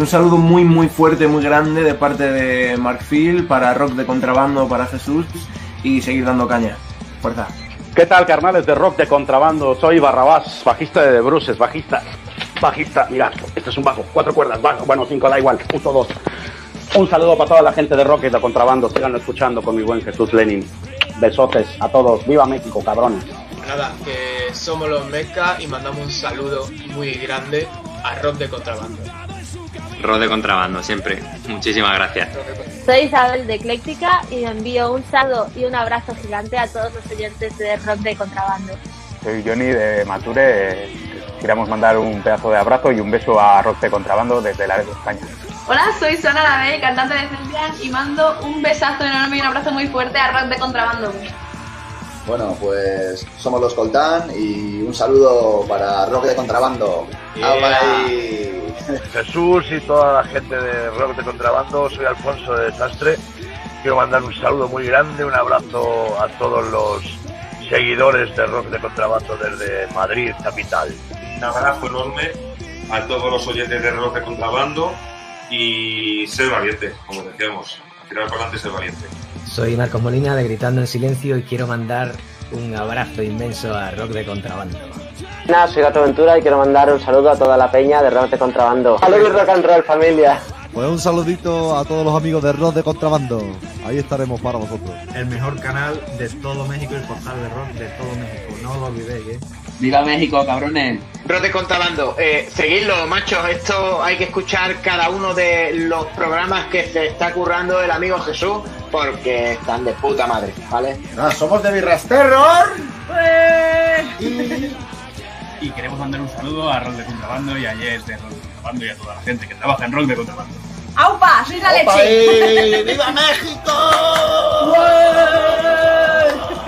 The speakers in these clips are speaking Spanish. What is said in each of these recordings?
Un saludo muy muy fuerte, muy grande de parte de Mark Phil para Rock de Contrabando, para Jesús y seguir dando caña. Fuerza. ¿Qué tal, carnales de Rock de Contrabando? Soy Barrabás, bajista de Bruces, bajista. Bajista, mira, este es un bajo, cuatro cuerdas, bajo, bueno, cinco, da igual, uso dos. Un saludo para toda la gente de Rock de Contrabando, sigan escuchando con mi buen Jesús Lenin. Besotes a todos, viva México, cabrones. Nada, que somos los Meca y mandamos un saludo muy grande a Rock de Contrabando. Rock de Contrabando, siempre. Muchísimas gracias. Soy Isabel de Ecléctica y envío un saludo y un abrazo gigante a todos los oyentes de Rock de Contrabando. Soy Johnny de Mature. Queremos mandar un pedazo de abrazo y un beso a Rock de Contrabando desde la de España. Hola, soy Sona Labe, cantante de Celtian y mando un besazo enorme y un abrazo muy fuerte a Rock de Contrabando. Bueno, pues somos los Coltán y un saludo para Rock de Contrabando. ¡Ay! Jesús y toda la gente de Rock de Contrabando, soy Alfonso de Desastre. Quiero mandar un saludo muy grande, un abrazo a todos los seguidores de Rock de Contrabando desde Madrid, capital. Un abrazo enorme a todos los oyentes de Rock de Contrabando y ser valiente, como decíamos. Tirar para adelante ser valiente. Soy Marcos Molina de Gritando en Silencio y quiero mandar un abrazo inmenso a Rock de Contrabando. Hola, soy Gato Ventura y quiero mandar un saludo a toda la peña de Rock de Contrabando. Saludos rock and roll, familia. Pues un saludito a todos los amigos de Rock de Contrabando. Ahí estaremos para vosotros. El mejor canal de todo México y el portal de rock de todo México. No lo olvidéis, ¿eh? ¡Viva México, cabrones! Rock de Contrabando, eh, seguidlo, machos. Esto hay que escuchar cada uno de los programas que se está currando el amigo Jesús porque están de puta madre, ¿vale? Ah, somos de Birras Terror. Y... y queremos mandar un saludo a Rock de Contrabando y a Jess de Rock de Contrabando y a toda la gente que trabaja en Rock de Contrabando. ¡Aupa! ¡Soy la ¡Opa, leche! eh! ¡Viva México!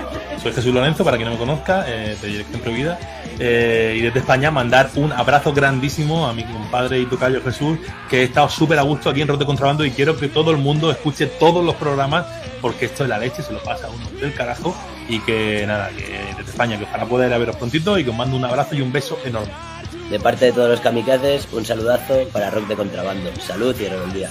Soy Jesús Lorenzo, para quien no me conozca, eh, de Dirección Prohibida. Eh, y desde España mandar un abrazo grandísimo a mi compadre y tocayo Jesús, que he estado súper a gusto aquí en Rote Contrabando y quiero que todo el mundo escuche todos los programas porque esto es la leche, se lo pasa a uno del carajo y que nada, que desde España, que ojalá poder veros prontito y que os mando un abrazo y un beso enorme. De parte de todos los kamikazes, un saludazo para Rock de Contrabando. Salud y rebeldía.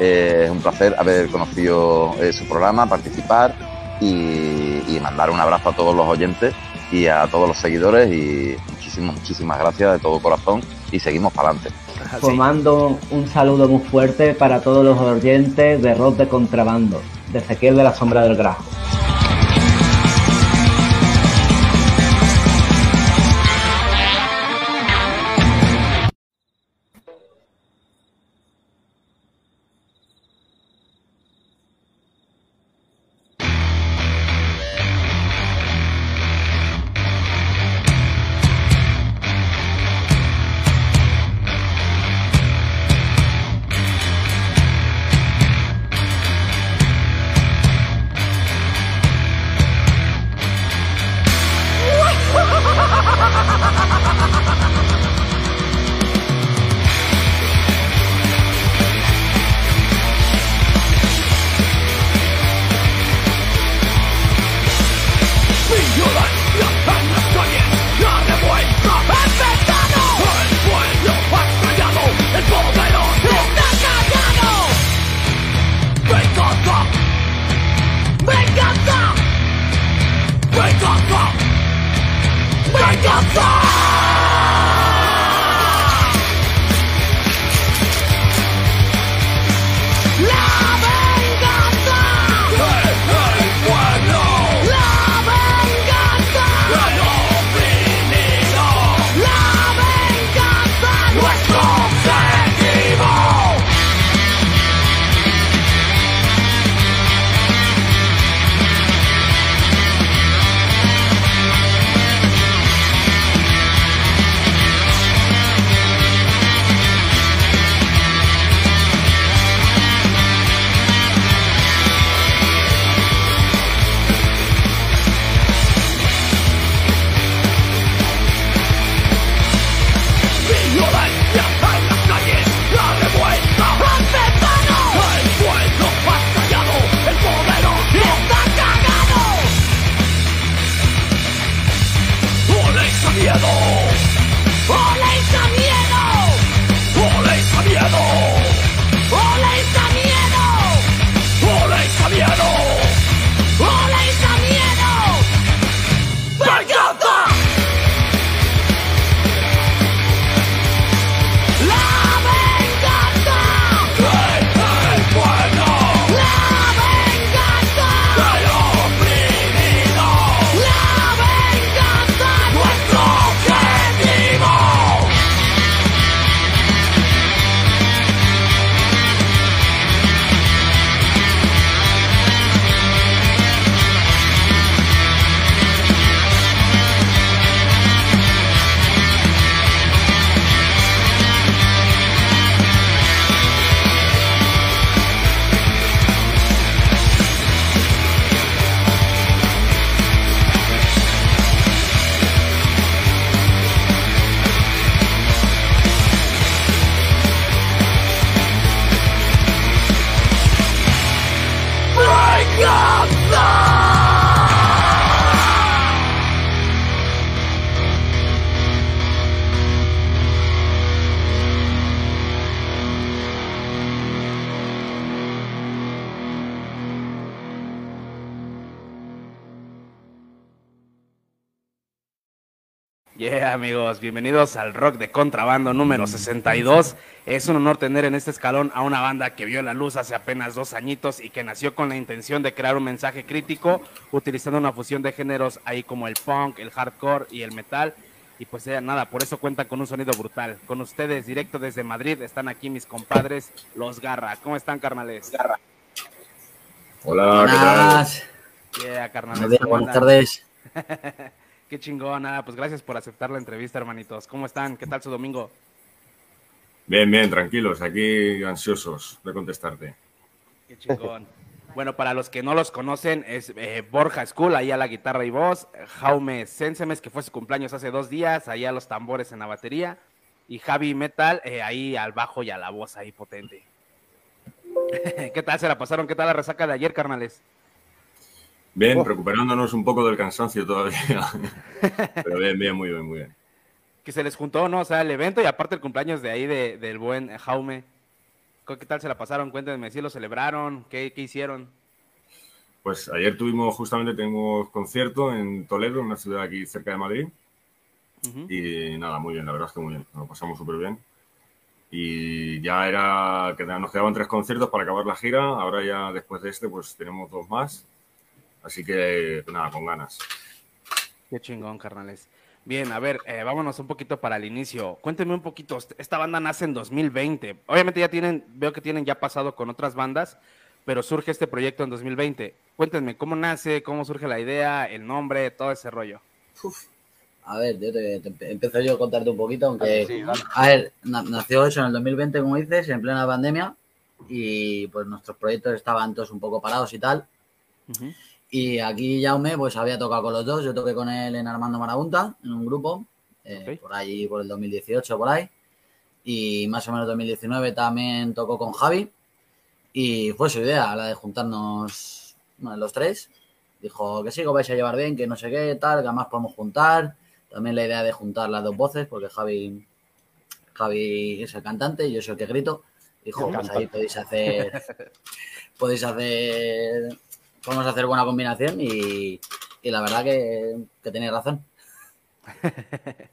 Eh, es un placer haber conocido eh, su programa, participar y, y mandar un abrazo a todos los oyentes y a todos los seguidores y muchísimas, muchísimas gracias de todo corazón y seguimos para adelante. Pues mando un saludo muy fuerte para todos los oyentes de Rock de Contrabando, de Ezequiel de la Sombra del Grajo. Amigos, bienvenidos al Rock de Contrabando número 62. Es un honor tener en este escalón a una banda que vio la luz hace apenas dos añitos y que nació con la intención de crear un mensaje crítico, utilizando una fusión de géneros ahí como el punk, el hardcore y el metal. Y pues ya nada, por eso cuentan con un sonido brutal. Con ustedes, directo desde Madrid, están aquí mis compadres, los Garra. ¿Cómo están, carnales? Garra. Hola, ¿qué tal? Buenas. Tardes. Qué chingón, nada, pues gracias por aceptar la entrevista, hermanitos. ¿Cómo están? ¿Qué tal su domingo? Bien, bien, tranquilos, aquí ansiosos de contestarte. Qué chingón. Bueno, para los que no los conocen, es eh, Borja School, ahí a la guitarra y voz, Jaume Sensemes, que fue su cumpleaños hace dos días, ahí a los tambores en la batería, y Javi Metal, eh, ahí al bajo y a la voz ahí potente. ¿Qué tal se la pasaron? ¿Qué tal la resaca de ayer, carnales? Bien, Oh. recuperándonos un poco del cansancio todavía. Pero bien, bien, muy bien, muy bien. Que se les juntó, ¿no? O sea, el evento y aparte el cumpleaños de ahí de- del buen Jaume. ¿Qué tal se la pasaron? Cuéntenme, ¿si lo celebraron? ¿Qué, qué hicieron? Pues ayer tuvimos, justamente tenemos concierto en Toledo, una ciudad aquí cerca de Madrid. Y nada, muy bien, la verdad es que muy bien, nos lo pasamos súper bien. Y ya era, que nos quedaban tres conciertos para acabar la gira, ahora ya después de este pues tenemos dos más. Así que nada, con ganas. Qué chingón, carnales. Bien, a ver, eh, vámonos un poquito para el inicio. Cuéntenme un poquito, esta banda nace en 2020. Obviamente ya tienen, veo que tienen ya pasado con otras bandas, pero surge este proyecto en 2020. Cuéntenme, ¿cómo nace? ¿Cómo surge la idea? ¿El nombre? Todo ese rollo. A ver, yo te, te- empiezo yo a contarte un poquito, aunque... Sí, a ver, na- nació eso en el 2020, como dices, en plena pandemia, y pues nuestros proyectos estaban todos un poco parados y tal. Y aquí Jaume pues había tocado con los dos, yo toqué con él en Armando Marabunta, en un grupo, eh, por ahí por el 2018, por ahí. Y más o menos 2019 también tocó con Javi. Y fue su idea, la de juntarnos bueno, los tres. Dijo que sí, que vais a llevar bien, que no sé qué, tal, que además podemos juntar. También la idea de juntar las dos voces, porque Javi, Javi es el cantante y yo soy el que grito. Dijo, pues ahí podéis hacer, podéis hacer, podemos hacer buena combinación y, y la verdad que, que tenéis razón.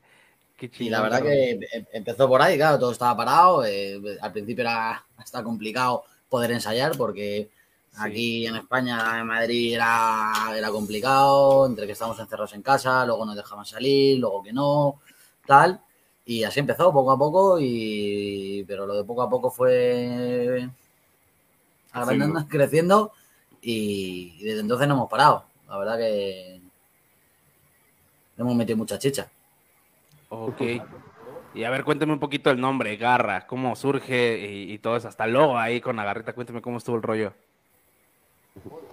Y la verdad que em- empezó por ahí, claro, todo estaba parado. eh, al principio era hasta complicado poder ensayar porque aquí en España, en Madrid, era, era complicado, entre que estábamos encerrados en casa, luego nos dejaban salir, luego que no, tal. Y así empezó, poco a poco, y pero lo de poco a poco fue agrandando, creciendo y, y desde entonces no hemos parado. La verdad que le hemos metido mucha chicha. Ok. Y a ver, cuénteme un poquito el nombre, Garra, cómo surge y, y todo eso, hasta el logo ahí con la garrita, cuénteme cómo estuvo el rollo.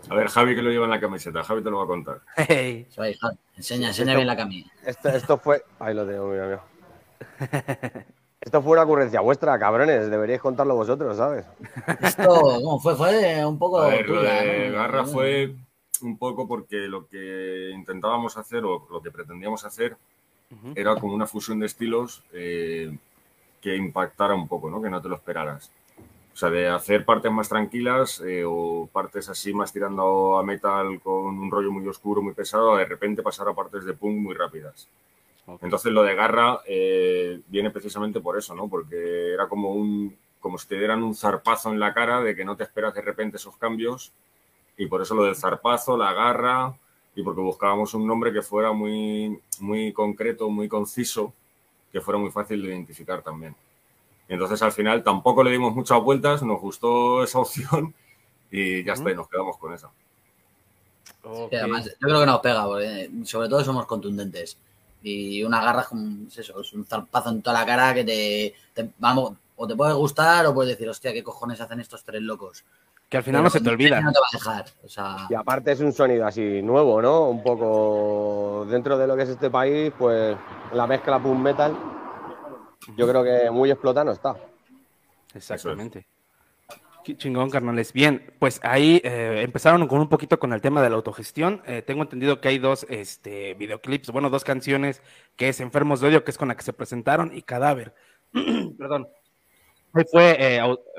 A ver, Javi que lo lleva en la camiseta, Javi te lo va a contar. Hey. Enseña, enseña bien la camisa. Esto, esto fue. Ahí lo tengo, mira, mira. Esto fue una ocurrencia vuestra, cabrones. Deberíais contarlo vosotros, ¿sabes? Esto, ¿cómo fue? Fue un poco A ver, lo tuya, de ¿no? Garra fue un poco porque lo que intentábamos hacer o lo que pretendíamos hacer era como una fusión de estilos eh, que impactara un poco, ¿no? Que no te lo esperaras. O sea, de hacer partes más tranquilas eh, o partes así más tirando a metal con un rollo muy oscuro, muy pesado, a de repente pasar a partes de punk muy rápidas. Entonces lo de Garra eh, viene precisamente por eso, ¿no? Porque era como un como si te dieran un zarpazo en la cara de que no te esperas de repente esos cambios y por eso lo del zarpazo, la garra y porque buscábamos un nombre que fuera muy, muy concreto, muy conciso, que fuera muy fácil de identificar también. Entonces al final tampoco le dimos muchas vueltas, nos gustó esa opción y ya está, y nos quedamos con esa. Sí, además, yo creo que nos pega, porque sobre todo somos contundentes. Y una garra es, como, es eso, es un zarpazo en toda la cara que te, te- vamos, o te puede gustar o puedes decir, hostia, ¿qué cojones hacen estos tres locos? Que al final no se te olvida. No te va a dejar. O sea, Y aparte es un sonido así nuevo, ¿no? Un poco dentro de lo que es este país, pues la mezcla punk metal, yo creo que muy explota no está. Exactamente. Chingón, carnales. Bien, pues ahí eh, empezaron con un poquito con el tema de la autogestión. Eh, tengo entendido que hay dos este, videoclips, bueno, dos canciones, que es Enfermos de Odio, que es con la que se presentaron, y Cadáver. Perdón. Eh,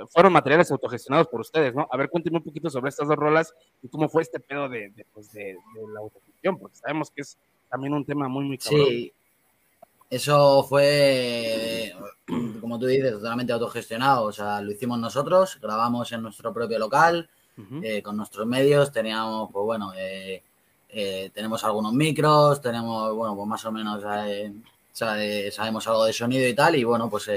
fueron materiales autogestionados por ustedes, ¿no? A ver, cuéntenme un poquito sobre estas dos rolas y cómo fue este pedo pues, de- de la autogestión, porque sabemos que es también un tema muy, muy cabrón. Sí. Eso fue, como tú dices, totalmente autogestionado. O sea, lo hicimos nosotros, grabamos en nuestro propio local, eh, con nuestros medios. Teníamos, pues bueno, eh, eh, tenemos algunos micros, tenemos, bueno, pues más o menos eh, sabe- sabemos algo de sonido y tal. Y bueno, pues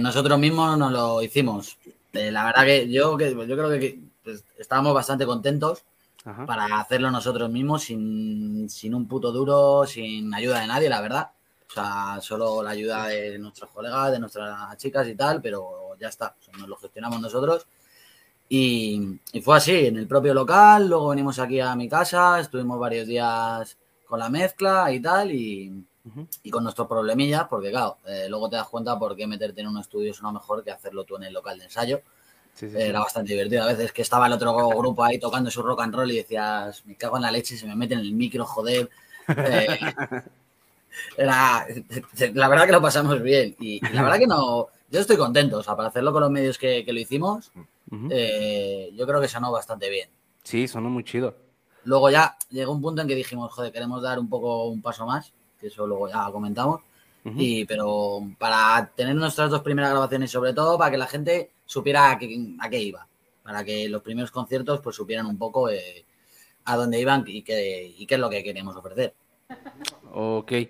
nosotros mismos nos lo hicimos. La verdad que yo, que yo creo que, que, pues, estábamos bastante contentos Ajá. para hacerlo nosotros mismos sin, sin un puto duro, sin ayuda de nadie, la verdad. O sea, solo la ayuda de nuestros colegas, de nuestras chicas y tal, pero ya está, o sea, nos lo gestionamos nosotros. Y, y fue así, en el propio local, luego venimos aquí a mi casa, estuvimos varios días con la mezcla y tal, y, y con nuestros problemillas, porque claro, eh, luego te das cuenta por qué meterte en un estudio es una mejor que hacerlo tú en el local de ensayo. Sí, sí, sí. Era bastante divertido. A veces que estaba el otro grupo ahí tocando su rock and roll y decías, me cago en la leche, se me mete en el micro, joder. Eh, la verdad que lo pasamos bien. Y, y la verdad que no, yo estoy contento. O sea, para hacerlo con los medios que, que lo hicimos, eh, yo creo que sonó bastante bien. Sí, sonó muy chido. Luego ya llegó un punto en que dijimos, joder, queremos dar un poco un paso más, que eso luego ya comentamos. Y, pero para tener nuestras dos primeras grabaciones, sobre todo para que la gente supiera a qué, a qué iba, para que los primeros conciertos pues supieran un poco eh, a dónde iban y qué, y qué es lo que queríamos ofrecer. Ok. Eh,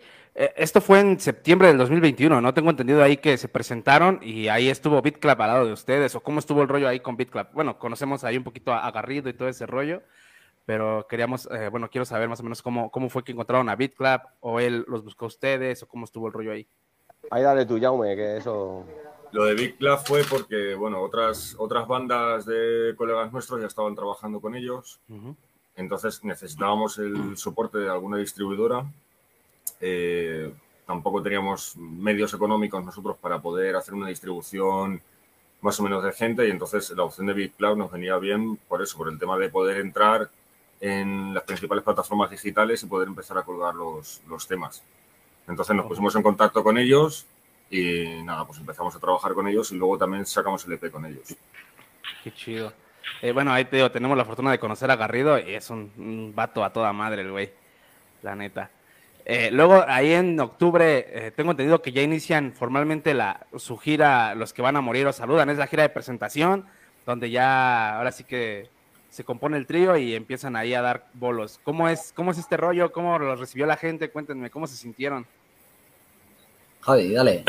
Esto fue en septiembre del 2021, ¿no? Tengo entendido ahí que se presentaron y ahí estuvo BitClap al lado de ustedes. ¿O cómo estuvo el rollo ahí con BitClap? Bueno, conocemos ahí un poquito a Garrido y todo ese rollo, pero queríamos, eh, bueno, quiero saber más o menos cómo, cómo fue que encontraron a BitClap o él los buscó a ustedes o cómo estuvo el rollo ahí. Ahí dale tú, Jaume, que eso. Lo de Big Club fue porque, bueno, otras, otras bandas de colegas nuestros ya estaban trabajando con ellos. Entonces necesitábamos el soporte de alguna distribuidora. Eh, tampoco teníamos medios económicos nosotros para poder hacer una distribución más o menos decente y entonces la opción de Big Cloud nos venía bien por eso, por el tema de poder entrar en las principales plataformas digitales y poder empezar a colgar los, los temas. Entonces nos pusimos en contacto con ellos y nada, pues empezamos a trabajar con ellos y luego también sacamos el EP con ellos. Qué chido. Eh, bueno, ahí te digo, tenemos la fortuna de conocer a Garrido y es un, un vato a toda madre el güey, la neta. Eh, luego, ahí en octubre, eh, tengo entendido que ya inician formalmente la, su gira, los que van a morir os saludan, es la gira de presentación, donde ya, ahora sí que se compone el trío y empiezan ahí a dar bolos. ¿Cómo es, cómo es este rollo? ¿Cómo lo recibió la gente? Cuéntenme, ¿cómo se sintieron? Javi, dale.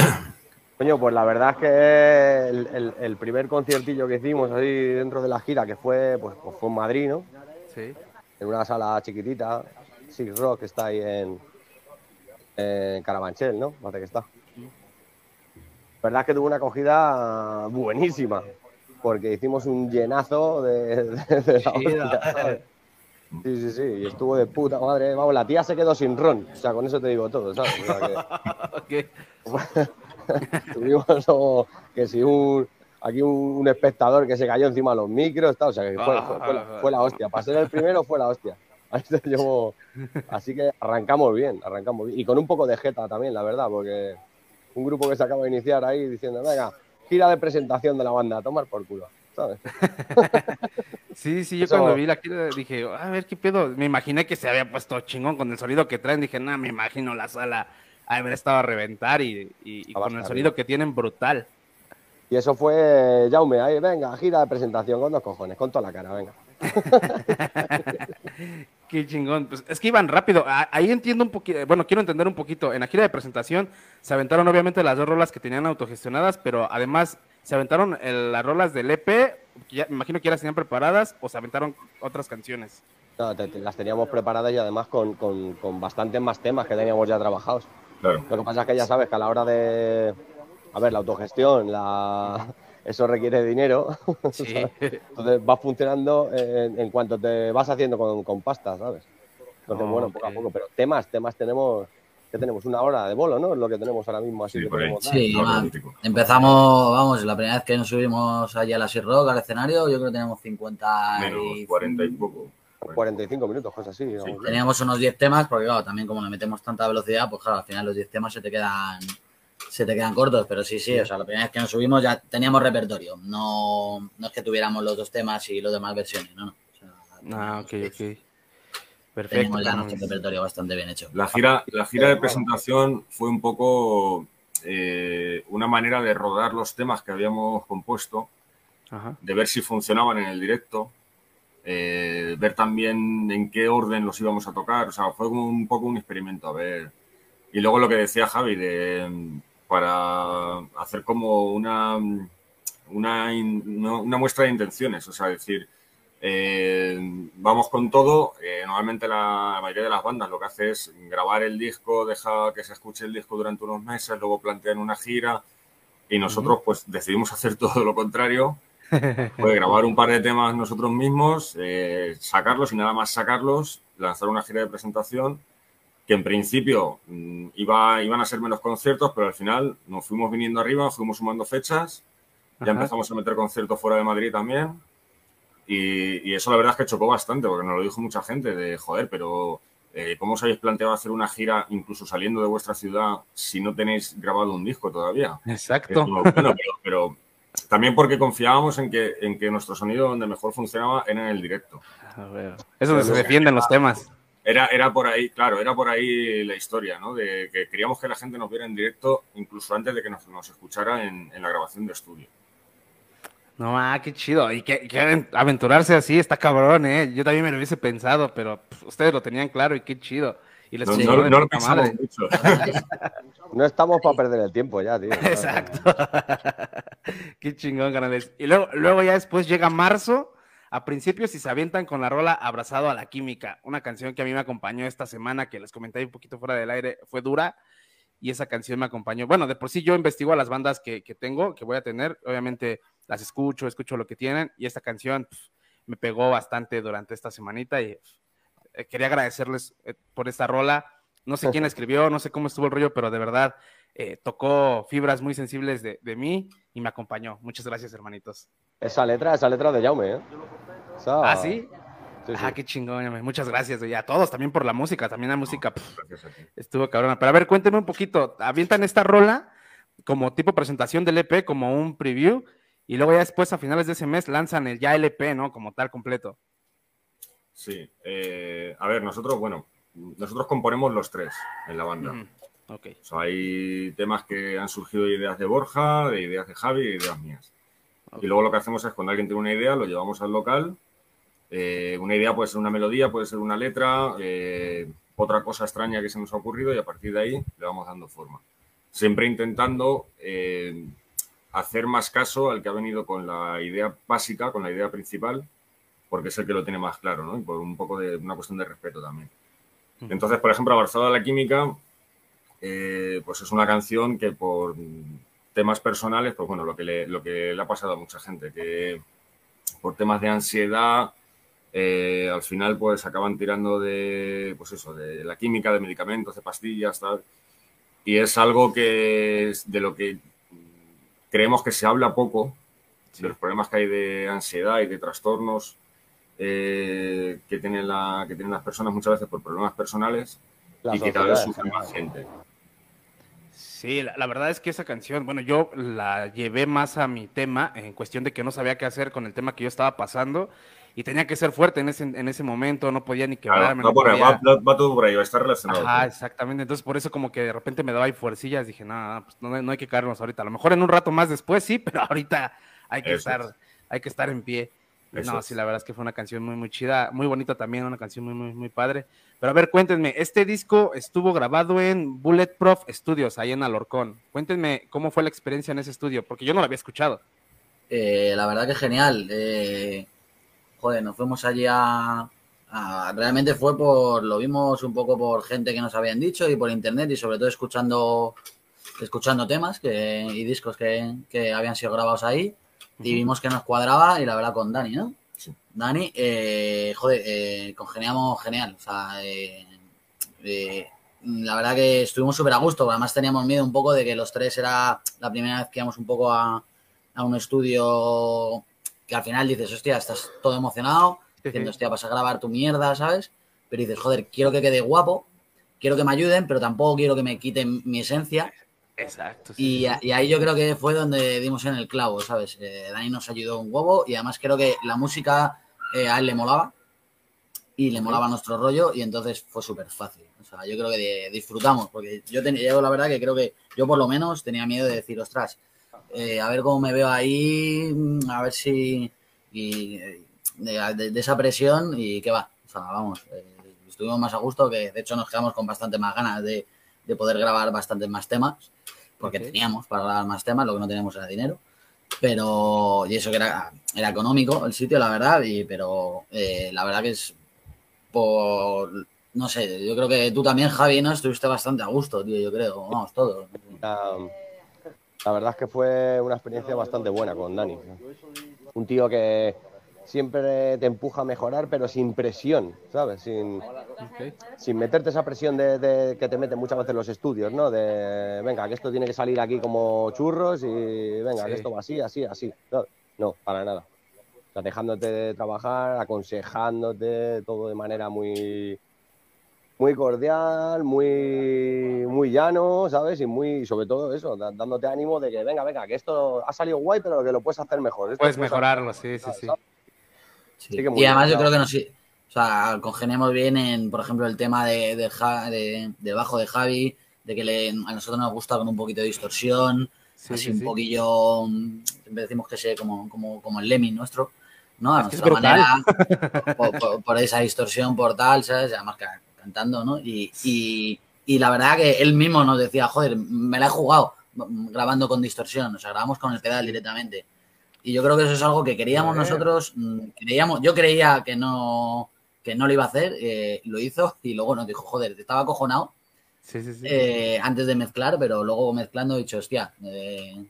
Coño, pues la verdad es que el, el- el primer conciertillo que hicimos así dentro de la gira, que fue, pues, pues fue en Madrid, ¿no? Sí. En una sala chiquitita, Six Rock, que está ahí en, en Carabanchel, ¿no? Parece que está. La verdad es que tuvo una acogida buenísima, porque hicimos un llenazo de, de- de la. Sí, sí, sí, y estuvo de puta madre. Vamos, la tía se quedó sin ron, o sea, con eso te digo todo, ¿sabes? O sea, que- Tuvimos como que si un aquí un, un espectador que se cayó encima de los micros, tal, o sea que fue, fue- fue la, fue la hostia. Para ser el primero fue la hostia. Así que arrancamos bien, arrancamos bien. Y con un poco de jeta también, la verdad, porque un grupo que se acaba de iniciar ahí diciendo, venga, gira de presentación de la banda, a tomar por culo, ¿sabes? Sí, sí, yo Eso- cuando vi la gira dije, a ver qué pedo. Me imaginé que se había puesto chingón con el sonido que traen. Dije, no, me imagino la sala haber estado a reventar y, y- y con el sonido que tienen brutal. Y eso fue Jaume, ahí, venga, gira de presentación con dos cojones, con toda la cara, venga. Qué chingón. Pues es que iban rápido. A- Ahí entiendo un poquito, bueno, quiero entender un poquito. En la gira de presentación se aventaron obviamente las dos rolas que tenían autogestionadas, pero además se aventaron el- las rolas del EP, que ya- me imagino que ya las tenían preparadas, o se aventaron otras canciones. No, te- te- las teníamos preparadas y además con, con, con bastantes más temas que teníamos ya trabajados. Claro. Lo que pasa es que ya sabes que a la hora de. A ver, la autogestión, la... eso requiere dinero. Entonces va funcionando en, en cuanto te vas haciendo con, con pasta, ¿sabes? Entonces, bueno, poco a poco. Pero temas, temas tenemos. que tenemos? Una hora de bolo, ¿no? Es lo que tenemos ahora mismo. Así que podemos dar. Sí, empezamos, vamos, la primera vez que nos subimos allí a la Sir Rock, al escenario, yo creo que teníamos 50 Menos y 40 y poco. 45 minutos, cosas así. Teníamos unos 10 temas, porque claro, también como le metemos tanta velocidad, pues claro, al final los 10 temas se te quedan se te quedan cortos, pero sí, sí, o sea, la primera vez que nos subimos ya teníamos repertorio, no, no es que tuviéramos los dos temas y los demás versiones, no, no. Ah, ok, ok. Perfecto. Tenemos ya Cannabis. nuestro repertorio bastante bien hecho. La gira, la gira de presentación fue un poco eh, una manera de rodar los temas que habíamos compuesto, Ajá. de ver si funcionaban en el directo, eh, ver también en qué orden los íbamos a tocar. O sea, fue como un poco un experimento, a ver. Y luego lo que decía Javi, de, para hacer como una, una, una- muestra de intenciones, o sea, decir, eh, vamos con todo. eh, normalmente la, mayoría de las bandas lo que hace es grabar el disco, deja que se escuche el disco durante unos meses, luego plantean una gira y nosotros pues decidimos hacer todo lo contrario. Pues grabar un par de temas nosotros mismos, eh, sacarlos y nada más sacarlos, lanzar una gira de presentación que en principio mm, iba, iban a ser menos conciertos, pero al final nos fuimos viniendo arriba, fuimos sumando fechas, ya Ajá. empezamos a meter conciertos fuera de Madrid también. Y, y eso la verdad es que chocó bastante, porque nos lo dijo mucha gente, de joder, pero eh, ¿cómo os habéis planteado hacer una gira incluso saliendo de vuestra ciudad si no tenéis grabado un disco todavía? Exacto. Como, bueno, pero, pero también porque confiábamos en que, en que nuestro sonido donde mejor funcionaba era en el directo. Es donde se defienden los temas. Era, era por ahí, claro, era por ahí la historia, ¿no? De que queríamos que la gente nos viera en directo incluso antes de que nos, nos escuchara en, en la grabación de estudio. No, ah, qué chido. Y que, que aven- aventurarse así está cabrón, ¿eh? Yo también me lo hubiese pensado, pero pff, ustedes lo tenían claro y qué chido. Y les No- no- de no lo puta pensamos madre. mucho. No estamos para perder el tiempo ya, tío. Exacto. Qué chingón, canales. Y luego, luego ya después llega marzo, a principios y se avientan con la rola Abrazado a la Química, una canción que a mí me acompañó esta semana, que les comenté un poquito fuera del aire, fue dura, y esa canción me acompañó. Bueno, de por sí yo investigo a las bandas que, que tengo, que voy a tener, obviamente las escucho, escucho lo que tienen, y esta canción pf, me pegó bastante durante esta semanita, y pf, eh, quería agradecerles eh, por esta rola. No sé quién la escribió, no sé cómo estuvo el rollo, pero de verdad eh, tocó fibras muy sensibles de, de mí y me acompañó. Muchas gracias, hermanitos. Esa letra, esa letra de Jaume, ¿eh? ¿Ah, sí? Sí, sí. Ah, qué chingón, muchas gracias. Y a todos también por la música, también la música pf, estuvo cabrona. Pero a ver, cuénteme un poquito. Avientan esta rola como tipo presentación del EP, como un preview, y luego ya después, a finales de ese mes, lanzan el ya LP, ¿no? Como tal, completo. Sí. eh, a ver, nosotros, bueno, nosotros componemos los tres en la banda. Ujú, Ok. O sea, hay temas que han surgido de ideas de Borja, de ideas de Javi y de ideas mías. Y luego lo que hacemos es cuando alguien tiene una idea, lo llevamos al local. Eh, una idea puede ser una melodía, puede ser una letra, eh, otra cosa extraña que se nos ha ocurrido y a partir de ahí le vamos dando forma. Siempre intentando hacer más caso al que ha venido con la idea básica, con la idea principal, porque es el que lo tiene más claro, ¿no? Y por un poco de una cuestión de respeto también. Entonces, por ejemplo, Abrazado a la Química, eh, pues es una canción que por temas personales, pues bueno, lo que le, lo que le ha pasado a mucha gente, que por temas de ansiedad, eh, al final pues acaban tirando de, pues eso, de la química, de medicamentos, de pastillas, tal. Y es algo que es de lo que creemos que se habla poco, de los problemas que hay de ansiedad y de trastornos eh, que, tienen la, que tienen las personas muchas veces por problemas personales La y que cada vez sufre más gente. Sí, la, la verdad es que esa canción, bueno, yo la llevé más a mi tema en cuestión de que no sabía qué hacer con el tema que yo estaba pasando y tenía que ser fuerte en ese, en ese momento, no podía ni quebrarme. va, no por ahí, podía- va- va todo por ahí, va a estar relacionado. Ajá, exactamente. Entonces, por eso como que de repente me daba ahí fuercillas, dije, no, pues no, no hay que caernos ahorita. A lo mejor en un rato más después sí, pero ahorita hay que Eso estar, es. hay que estar en pie. Eso no, sí, la verdad es que fue una canción muy, muy chida, muy bonita también, una canción muy, muy, muy padre. Pero a ver, cuéntenme, este disco estuvo grabado en Bulletproof Studios, ahí en Alorcón. Cuéntenme cómo fue la experiencia en ese estudio, porque yo no lo había escuchado. Eh, la verdad que genial. Eh, joder, nos fuimos allí a, a- Realmente fue por. Lo vimos un poco por gente que nos habían dicho y por internet y sobre todo escuchando escuchando temas que, y discos que, que habían sido grabados ahí. Vimos que nos cuadraba y la verdad con Dani, ¿no? Dani, eh, joder, eh, congeniamos genial. O sea, eh, eh, la verdad que estuvimos súper a gusto. Además teníamos miedo un poco de que los tres era la primera vez que íbamos un poco a, a un estudio que al final dices, hostia, estás todo emocionado, diciendo, hostia, vas a grabar tu mierda, ¿sabes? Pero dices, joder, quiero que quede guapo, quiero que me ayuden, pero tampoco quiero que me quiten mi esencia. Exacto. Y, a- y ahí yo creo que fue donde dimos en el clavo, ¿sabes? Eh, Dani nos ayudó un huevo y además creo que la música eh, a él le molaba. y le molaba nuestro rollo y entonces fue súper fácil. O sea, yo creo que de- disfrutamos, porque yo, ten- yo la verdad que creo que yo por lo menos tenía miedo de decir, ostras, eh, a ver cómo me veo ahí, mm, a ver si... Y, eh, de, de- de esa presión y qué va. O sea, vamos, estuvimos más a gusto, que de hecho nos quedamos con bastante más ganas de, de poder grabar bastantes más temas, porque teníamos para grabar más temas, lo que no teníamos era dinero. Pero, y eso que era, era económico el sitio, la verdad, y, pero eh, la verdad que es por, no sé, yo creo que tú también, Javi, ¿no? Estuviste bastante a gusto, tío, yo creo, vamos, todos. La, la verdad es que fue una experiencia bastante buena con Dani. Un tío que siempre te empuja a mejorar, pero sin presión, ¿sabes? Sin, sin meterte esa presión de, de- que te meten muchas veces los estudios, ¿no? De, venga, que esto tiene que salir aquí como churros y venga, que esto va así, así, así. No, no, para nada. O sea, dejándote de trabajar, aconsejándote, todo de manera muy, muy cordial, muy, muy llano, ¿sabes? Y muy, sobre todo eso, dándote ánimo de que venga, venga, que esto ha salido guay, pero que lo puedes hacer mejor. Esto Puedes puedes mejorarlo, sí, sí, sí. Sí que muy Y además bien, yo creo que nos, o sea, congeniamos bien en, por ejemplo, el tema de, de, de- del bajo de Javi, de que le- a nosotros nos gusta con un poquito de distorsión, Sí, así sí, un sí. poquillo, siempre decimos que sea como, como, como el Lemmy nuestro, ¿no? A Es que es nuestra manera, por, por- por esa distorsión, por tal, ¿sabes? Además ca- cantando, ¿no? Y, y, y la verdad que él mismo nos decía, joder, me la he jugado grabando con distorsión, o sea, grabamos con el pedal directamente. Y yo creo que eso es algo que queríamos nosotros, mm, creíamos, yo creía que no, que no lo iba a hacer, eh, lo hizo y luego nos dijo, joder, estaba acojonado Sí, sí, sí. eh, antes de mezclar, pero luego mezclando he dicho, hostia, eh,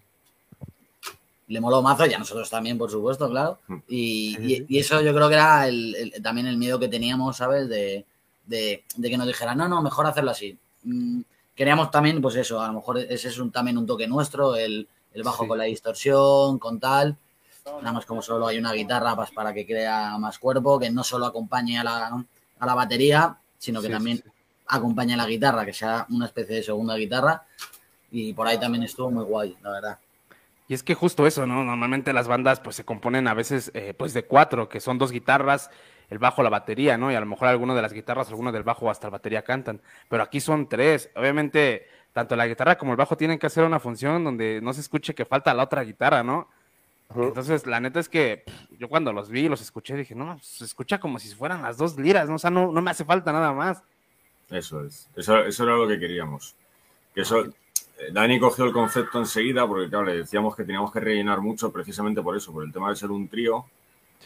le moló mazo y a nosotros también, por supuesto, claro. Y, y- y eso yo creo que era el- el- también el miedo que teníamos, ¿sabes? De, de- de que nos dijeran, no, no, mejor hacerlo así. Mm, queríamos también, pues eso, a lo mejor ese es un, también un toque nuestro, el, el bajo Sí. con la distorsión, con tal. Nada más como solo hay una guitarra pues, para que crea más cuerpo, que no solo acompañe a la, a la batería, sino que Sí, también sí. acompañe a la guitarra, que sea una especie de segunda guitarra. Y por ahí también estuvo muy guay, la verdad. Y es que justo eso, ¿no? Normalmente las bandas pues se componen a veces eh, pues de cuatro, que son dos guitarras, el bajo, la batería, ¿no? Y a lo mejor alguno de las guitarras, alguno del bajo o hasta la batería cantan. Pero aquí son tres. Obviamente, tanto la guitarra como el bajo tienen que hacer una función donde no se escuche que falta la otra guitarra, ¿no? Entonces, la neta es que pff, yo cuando los vi, los escuché, dije, no, se escucha como si fueran las dos liras, ¿no? O sea, no, no me hace falta nada más. Eso es. Eso, eso era lo que queríamos. Que eso, eh, Dani cogió el concepto enseguida porque, claro, le decíamos que teníamos que rellenar mucho precisamente por eso, por el tema de ser un trío.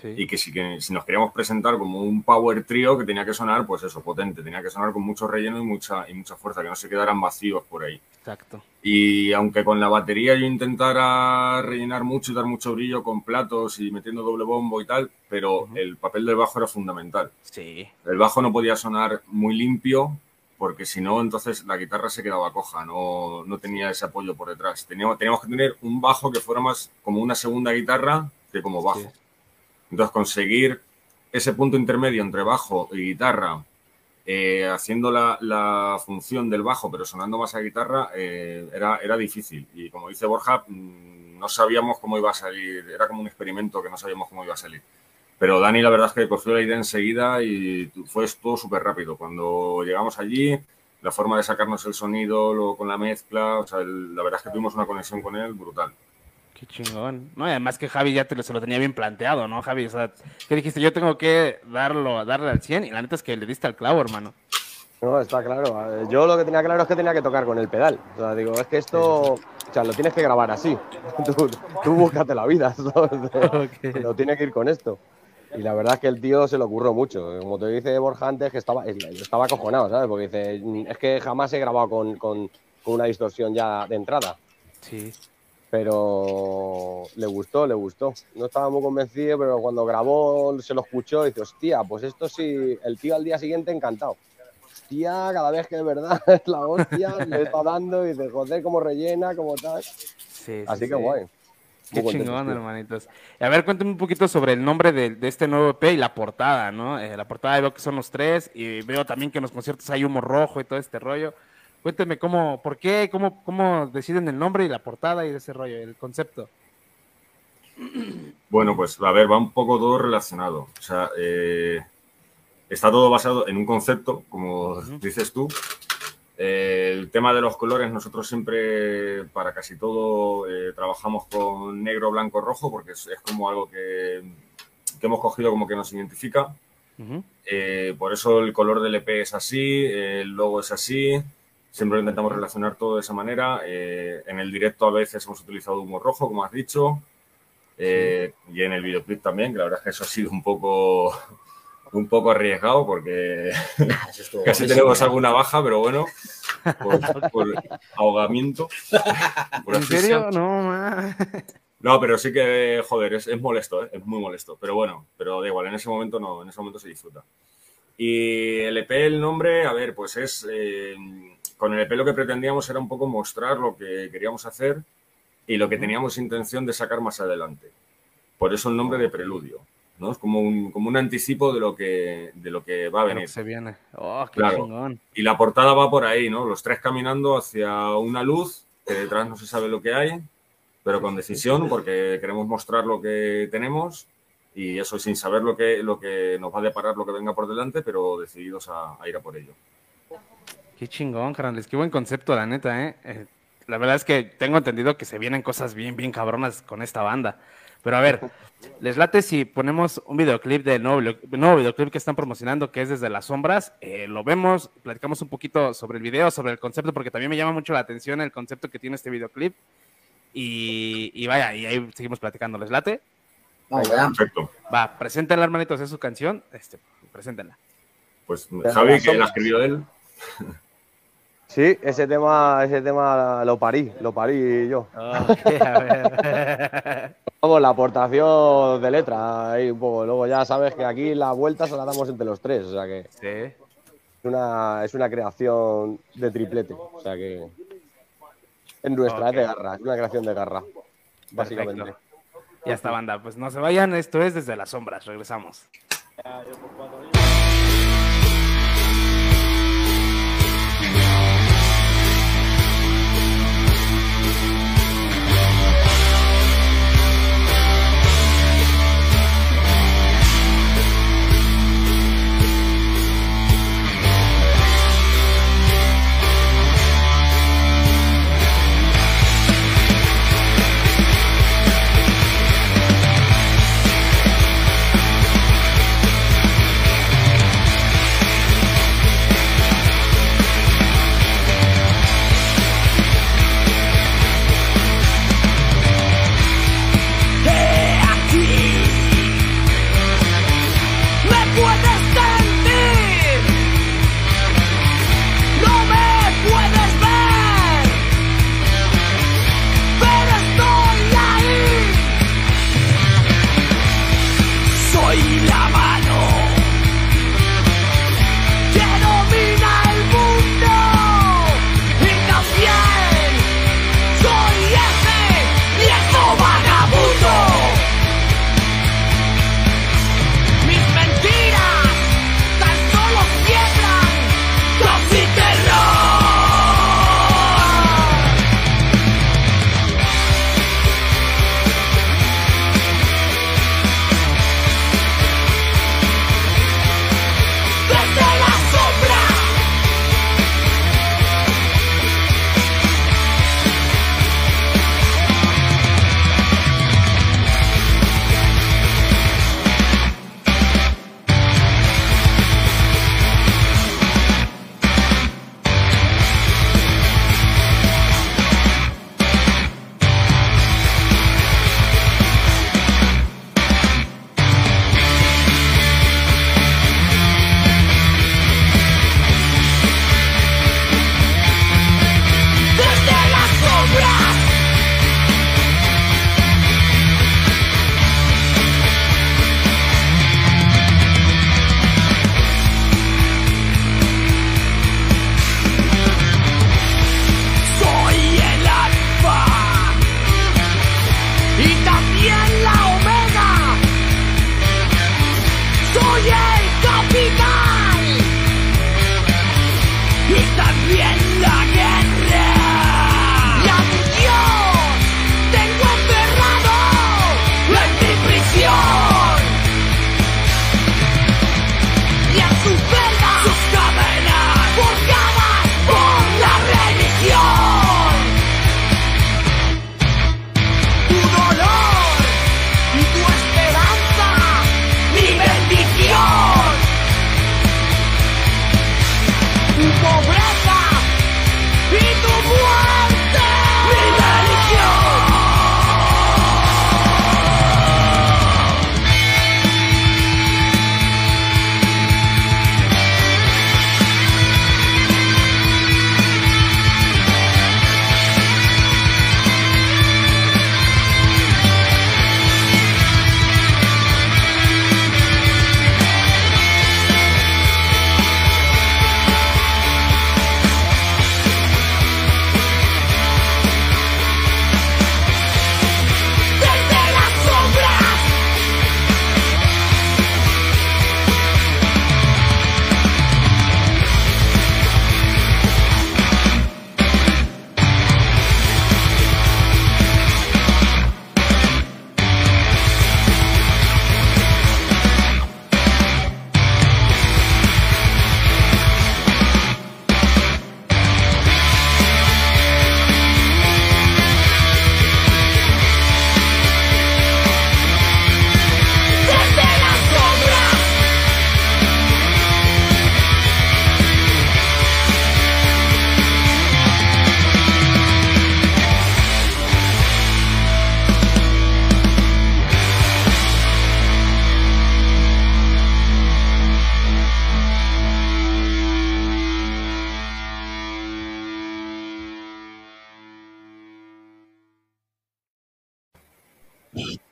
Y que si, que si nos queríamos presentar como un power trío que tenía que sonar, pues eso, potente, tenía que sonar con mucho relleno y mucha, y mucha fuerza, que no se quedaran vacíos por ahí. Exacto. Y aunque con la batería yo intentara rellenar mucho y dar mucho brillo con platos y metiendo doble bombo y tal, pero el papel del bajo era fundamental. Sí. El bajo no podía sonar muy limpio porque si no, entonces la guitarra se quedaba coja, no, no tenía ese apoyo por detrás. Teníamos, teníamos que tener un bajo que fuera más como una segunda guitarra que como bajo. Entonces conseguir ese punto intermedio entre bajo y guitarra, eh, haciendo la, función del bajo pero sonando más a guitarra, eh, era, era difícil. Y como dice Borja, mm, no sabíamos cómo iba a salir, era como un experimento que no sabíamos cómo iba a salir. Pero Dani la verdad es que cogió la idea enseguida y fue todo súper rápido. Cuando llegamos allí, la forma de sacarnos el sonido, luego con la mezcla, o sea, el- la verdad es que tuvimos una conexión con él brutal. Qué chingón. No, y además que Javi ya te se lo tenía bien planteado, ¿no, Javi? O sea, que dijiste, yo tengo que darlo, darle al 100 y la neta es que le diste al clavo, hermano. No, está claro. Eh, Yo lo que tenía claro es que tenía que tocar con el pedal. O sea, digo, es que esto, o sea, lo tienes que grabar así. Tú, tú búscate la vida, ¿sabes? Lo tiene que ir con esto. Y la verdad es que el tío se lo ocurrió mucho. Como te dice Borja antes, que estaba, estaba acojonado, ¿sabes? Porque dice, "Mm, es que jamás he grabado con, con- con una distorsión ya de entrada. Sí. Pero le gustó, le gustó. No estaba muy convencido, pero cuando grabó, se lo escuchó y dice, hostia, pues esto sí, el tío al día siguiente encantado. Hostia, cada vez que de verdad es la hostia, le está dando y dice, joder, cómo rellena, cómo tal. Sí, Así sí, que sí. guay. Qué Muy chingón, hermanitos. A ver, cuéntame un poquito sobre el nombre de, de este nuevo EP y la portada, ¿no? Eh, la portada veo que son los tres y veo también que en los conciertos hay humo rojo y todo este rollo. Cuénteme cómo, por qué, cómo, cómo deciden el nombre y la portada y ese rollo, el concepto. Bueno, pues a ver, va un poco todo relacionado. O sea, eh, está todo basado en un concepto, como dices tú. Eh, el tema de los colores, nosotros siempre, para casi todo, eh, trabajamos con negro, blanco, rojo, porque es, es como algo que, que hemos cogido como que nos identifica. Por eso el color del EP es así, el logo es así. Siempre intentamos relacionar todo de esa manera. Eh, en el directo a veces hemos utilizado humo rojo, como has dicho. Eh, Y en el videoclip también, que la verdad es que eso ha sido un poco, un poco arriesgado porque estuvo casi tenemos alguna baja, pero bueno, por, por ahogamiento. por ¿En asfixia. serio? No, ma. No, pero sí que, joder, es, es molesto, ¿eh? es muy molesto. Pero bueno, pero da igual, en ese momento no, en ese momento se disfruta. Y el EP, el nombre, a ver, pues es. eh, con el EP lo que pretendíamos era un poco mostrar lo que queríamos hacer y lo que teníamos intención de sacar más adelante. Por eso el nombre de Preludio, ¿no? Es como un, como un anticipo de lo que, de lo que va a venir. se viene. Oh, qué Claro. chingón. Y la portada va por ahí, ¿no? Los tres caminando hacia una luz, que detrás no se sabe lo que hay, pero con decisión, porque queremos mostrar lo que tenemos y eso sin saber lo que, lo que nos va a deparar, lo que venga por delante, pero decididos a, a ir a por ello. Qué chingón, carnales. Qué buen concepto, la neta, ¿eh? Eh, La verdad es que tengo entendido que se vienen cosas bien, bien cabronas con esta banda. Pero a ver, ¿les late si ponemos un videoclip del nuevo, nuevo videoclip que están promocionando, que es Desde las Sombras? Eh, lo vemos, platicamos un poquito sobre el video, sobre el concepto, porque también me llama mucho la atención el concepto que tiene este videoclip. Y, y vaya, y ahí seguimos platicando. ¿Les late? Vamos. Perfecto. Va, preséntenla, hermanitos, es su canción. Este, preséntenla. Pues Desde Javi, que la escribió él. Sí, ese tema, ese tema lo parí, lo parí yo. Vamos, la aportación de letra ahí un poco. Luego ya sabes que aquí la vuelta se la damos entre los tres, o sea que Sí. es una, es una creación de triplete, o sea que es nuestra, es de garra, es una creación de garra, básicamente. Perfecto. Ya está, banda. Pues no se vayan, esto es Desde las Sombras. Regresamos. Desde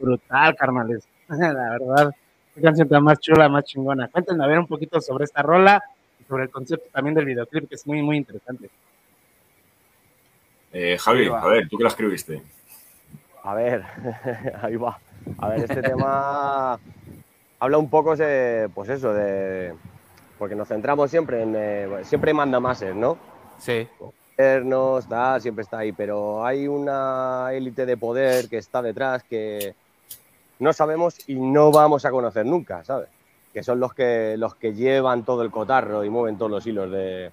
brutal, carnales. La verdad, qué canción tan más chula, más chingona. Cuéntenme a ver un poquito sobre esta rola y sobre el concepto también del videoclip, que es muy, muy interesante. Eh, Javi, a ver, ¿tú qué la escribiste? A ver, ahí va. A ver, este tema habla un poco de, pues eso, de... Porque nos centramos siempre en... eh, siempre manda máses, ¿no? Sí. Tal, siempre está ahí, pero hay una élite de poder que está detrás que no sabemos y no vamos a conocer nunca, ¿sabes? Que son los que, los que llevan todo el cotarro y mueven todos los hilos de,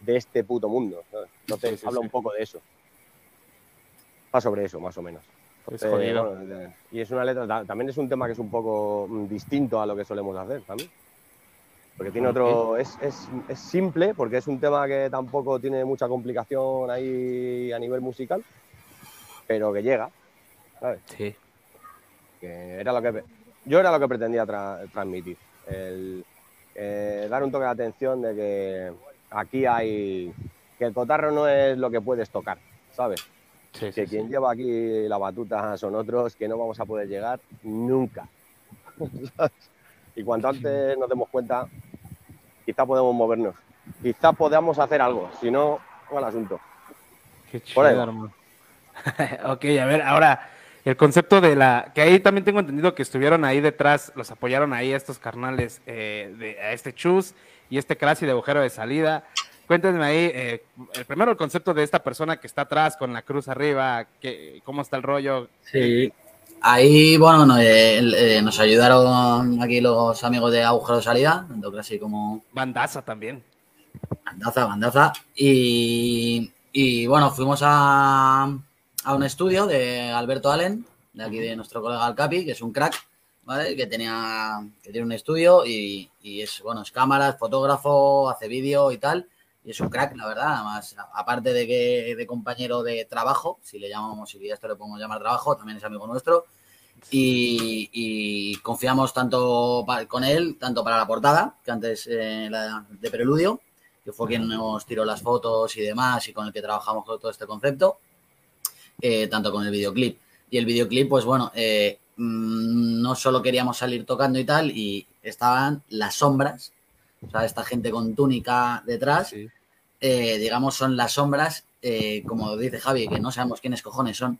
de este puto mundo. ¿sabes? Entonces Sí, sí, habla sí. un poco de eso. Va sobre eso, más o menos. Es jodido. bueno, y es una letra, ta- también es un tema que es un poco mm, distinto a lo que solemos hacer también. Porque tiene otro, es, es, es simple, porque es un tema que tampoco tiene mucha complicación ahí a nivel musical, pero que llega, ¿sabes? Sí. Que era lo que, yo era lo que pretendía tra- transmitir, el, eh, dar un toque de atención de que aquí hay, que el cotarro no es lo que puedes tocar, ¿sabes? que quien lleva aquí la batuta son otros, que no vamos a poder llegar nunca. y cuanto antes nos demos cuenta, quizá podemos movernos, quizá podamos hacer algo, si no, mal asunto. Qué Por ahí chido, hermano. ok, a ver, ahora, el concepto de la. Que ahí también tengo entendido que estuvieron ahí detrás, los apoyaron ahí estos carnales, eh, de, a este Chus y este Crasi de agujero de salida. Cuéntenme ahí, eh, el primero el concepto de esta persona que está atrás con la cruz arriba, que, cómo está el rollo. Sí. Ahí, bueno, no, eh, eh, nos ayudaron aquí los amigos de Agujero de Salida, tanto así como Bandaza también. Bandaza, Bandaza. Y, y, bueno, fuimos a, a un estudio de Alberto Allen, de aquí de nuestro colega Alcapi, que es un crack, ¿vale? Que tenía que tiene un estudio y, y es, bueno, es cámara, es fotógrafo, hace vídeo y tal. Y es un crack, la verdad, además, aparte de que de compañero de trabajo, si le llamamos, si esto le podemos llamar trabajo, también es amigo nuestro. Y, y confiamos tanto pa- con él, tanto para la portada, que antes eh, la de Preludio, que fue quien nos tiró las fotos y demás, y con el que trabajamos con todo este concepto, eh, tanto con el videoclip. Y el videoclip, pues bueno, eh, mm, no solo queríamos salir tocando y tal, y estaban las sombras, o sea, esta gente con túnica detrás, eh, digamos, son las sombras, como dice Javi, que no sabemos quiénes cojones son.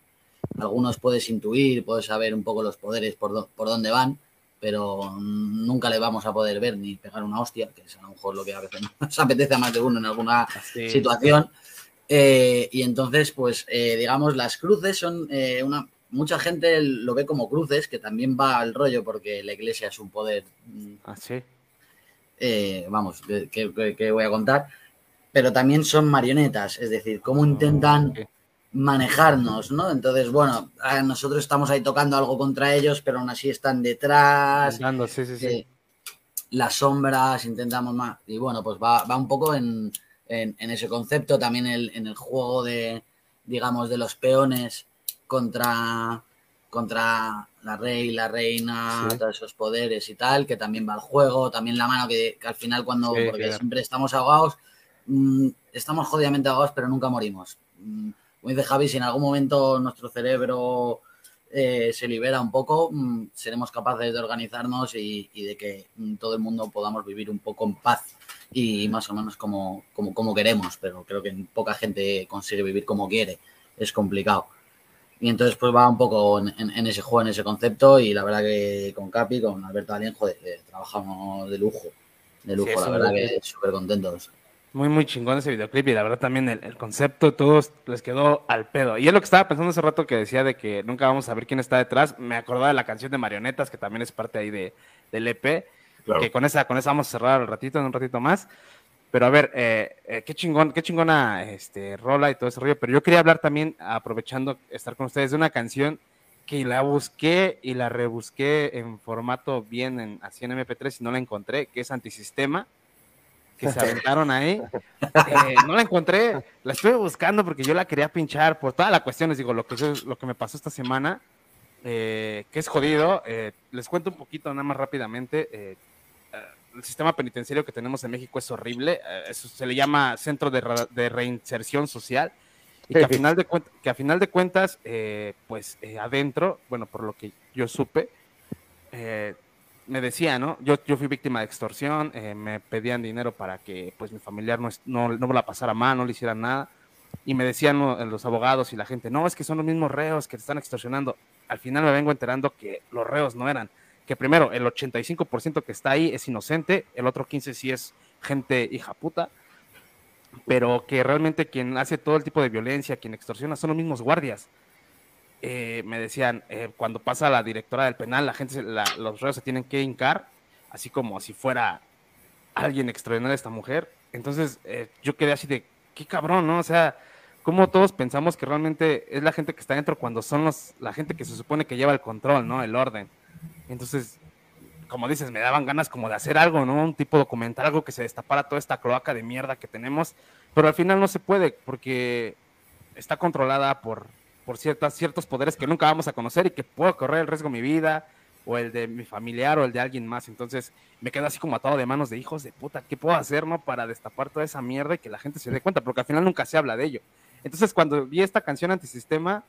Algunos puedes intuir, puedes saber un poco los poderes por, do- por dónde van, pero nunca le vamos a poder ver ni pegar una hostia, que es a lo mejor lo que a veces nos apetece a más de uno en alguna Sí. situación. Eh, y entonces, pues, eh, digamos, las cruces son eh, una. Mucha gente lo ve como cruces, que también va al rollo porque la iglesia es un poder. mm, Así. eh, vamos, que, que- que- voy a contar. Pero también son marionetas, es decir, cómo intentan manejarnos, ¿no? Entonces, bueno, ah, nosotros estamos ahí tocando algo contra ellos, pero aún así están detrás. Andando, sí, sí, sí. las sombras, intentamos más. Y bueno, pues va, va un poco en, en- en ese concepto, también el- en el juego de, digamos, de los peones contra, contra la rey, la reina, Sí. todos esos poderes y tal, que también va al juego, también la mano que, que al final cuando, Sí, porque claro. siempre estamos ahogados, mm, estamos jodidamente ahogados, pero nunca morimos. Mm, como dice Javi, si en algún momento nuestro cerebro eh, se libera un poco, mm, seremos capaces de organizarnos y, y de que todo el mundo podamos vivir un poco en paz y más o menos como, como, como queremos, pero creo que poca gente consigue vivir como quiere, es complicado. Y entonces pues va un poco en, en- en ese juego, en ese concepto y la verdad que con Capi, con Alberto Alien, joder, eh, trabajamos de lujo, de lujo, Sí, la verdad que súper contentos. Muy, muy chingón ese videoclip y la verdad también el, el concepto, todos les quedó al pedo. Y es lo que estaba pensando hace rato que decía de que nunca vamos a ver quién está detrás. Me acordaba de la canción de Marionetas, que también es parte ahí de, del EP. Claro. Que con esa, con esa vamos a cerrar al ratito, en un ratito más. Pero a ver, eh, eh, qué chingón, qué chingona este, rola y todo ese rollo. Pero yo quería hablar también, aprovechando estar con ustedes, de una canción que la busqué y la rebusqué en formato bien, en, así en MP3 y no la encontré, que es Antisistema que se aventaron ahí. Eh, no la encontré, la estuve buscando porque yo la quería pinchar por todas las cuestiones, digo, lo que, lo que me pasó esta semana, eh, que es jodido. eh, les cuento un poquito nada más rápidamente. Eh, eh, el sistema penitenciario que tenemos en México es horrible. eh, eso se le llama Centro de, Re- de Reinserción Social. Y que a final de, cuent- que a final de cuentas, eh, pues eh, adentro, bueno, por lo que yo supe, eh, me decía, ¿no? Yo, yo fui víctima de extorsión, eh, me pedían dinero para que pues mi familiar no, no, no me la pasara mal, no le hicieran nada. Y me decían los abogados y la gente, no, es que son los mismos reos que te están extorsionando. Al final me vengo enterando que los reos no eran. Que primero, el 85% que está ahí es inocente, el otro 15% sí es gente hija puta pero que realmente quien hace todo el tipo de violencia, quien extorsiona, son los mismos guardias. Eh, me decían, eh, cuando pasa la directora del penal, la gente, la- los reos se tienen que hincar, así como si fuera alguien extraordinario esta mujer. Entonces eh, yo quedé así de, qué cabrón, ¿no? O sea, como todos pensamos que realmente es la gente que está dentro cuando son los, la gente que se supone que lleva el control, ¿no? El orden. Entonces, como dices, me daban ganas como de hacer algo, ¿no? Un tipo documental, algo que se destapara toda esta cloaca de mierda que tenemos, pero al final no se puede porque está controlada por, por ciertas, ciertos poderes que nunca vamos a conocer y que puedo correr el riesgo de mi vida o el de mi familiar o el de alguien más. Entonces me quedo así como atado de manos de hijos de puta, ¿qué puedo hacer, no? Para destapar toda esa mierda y que la gente se dé cuenta, porque al final nunca se habla de ello. Entonces cuando vi esta canción antisistema,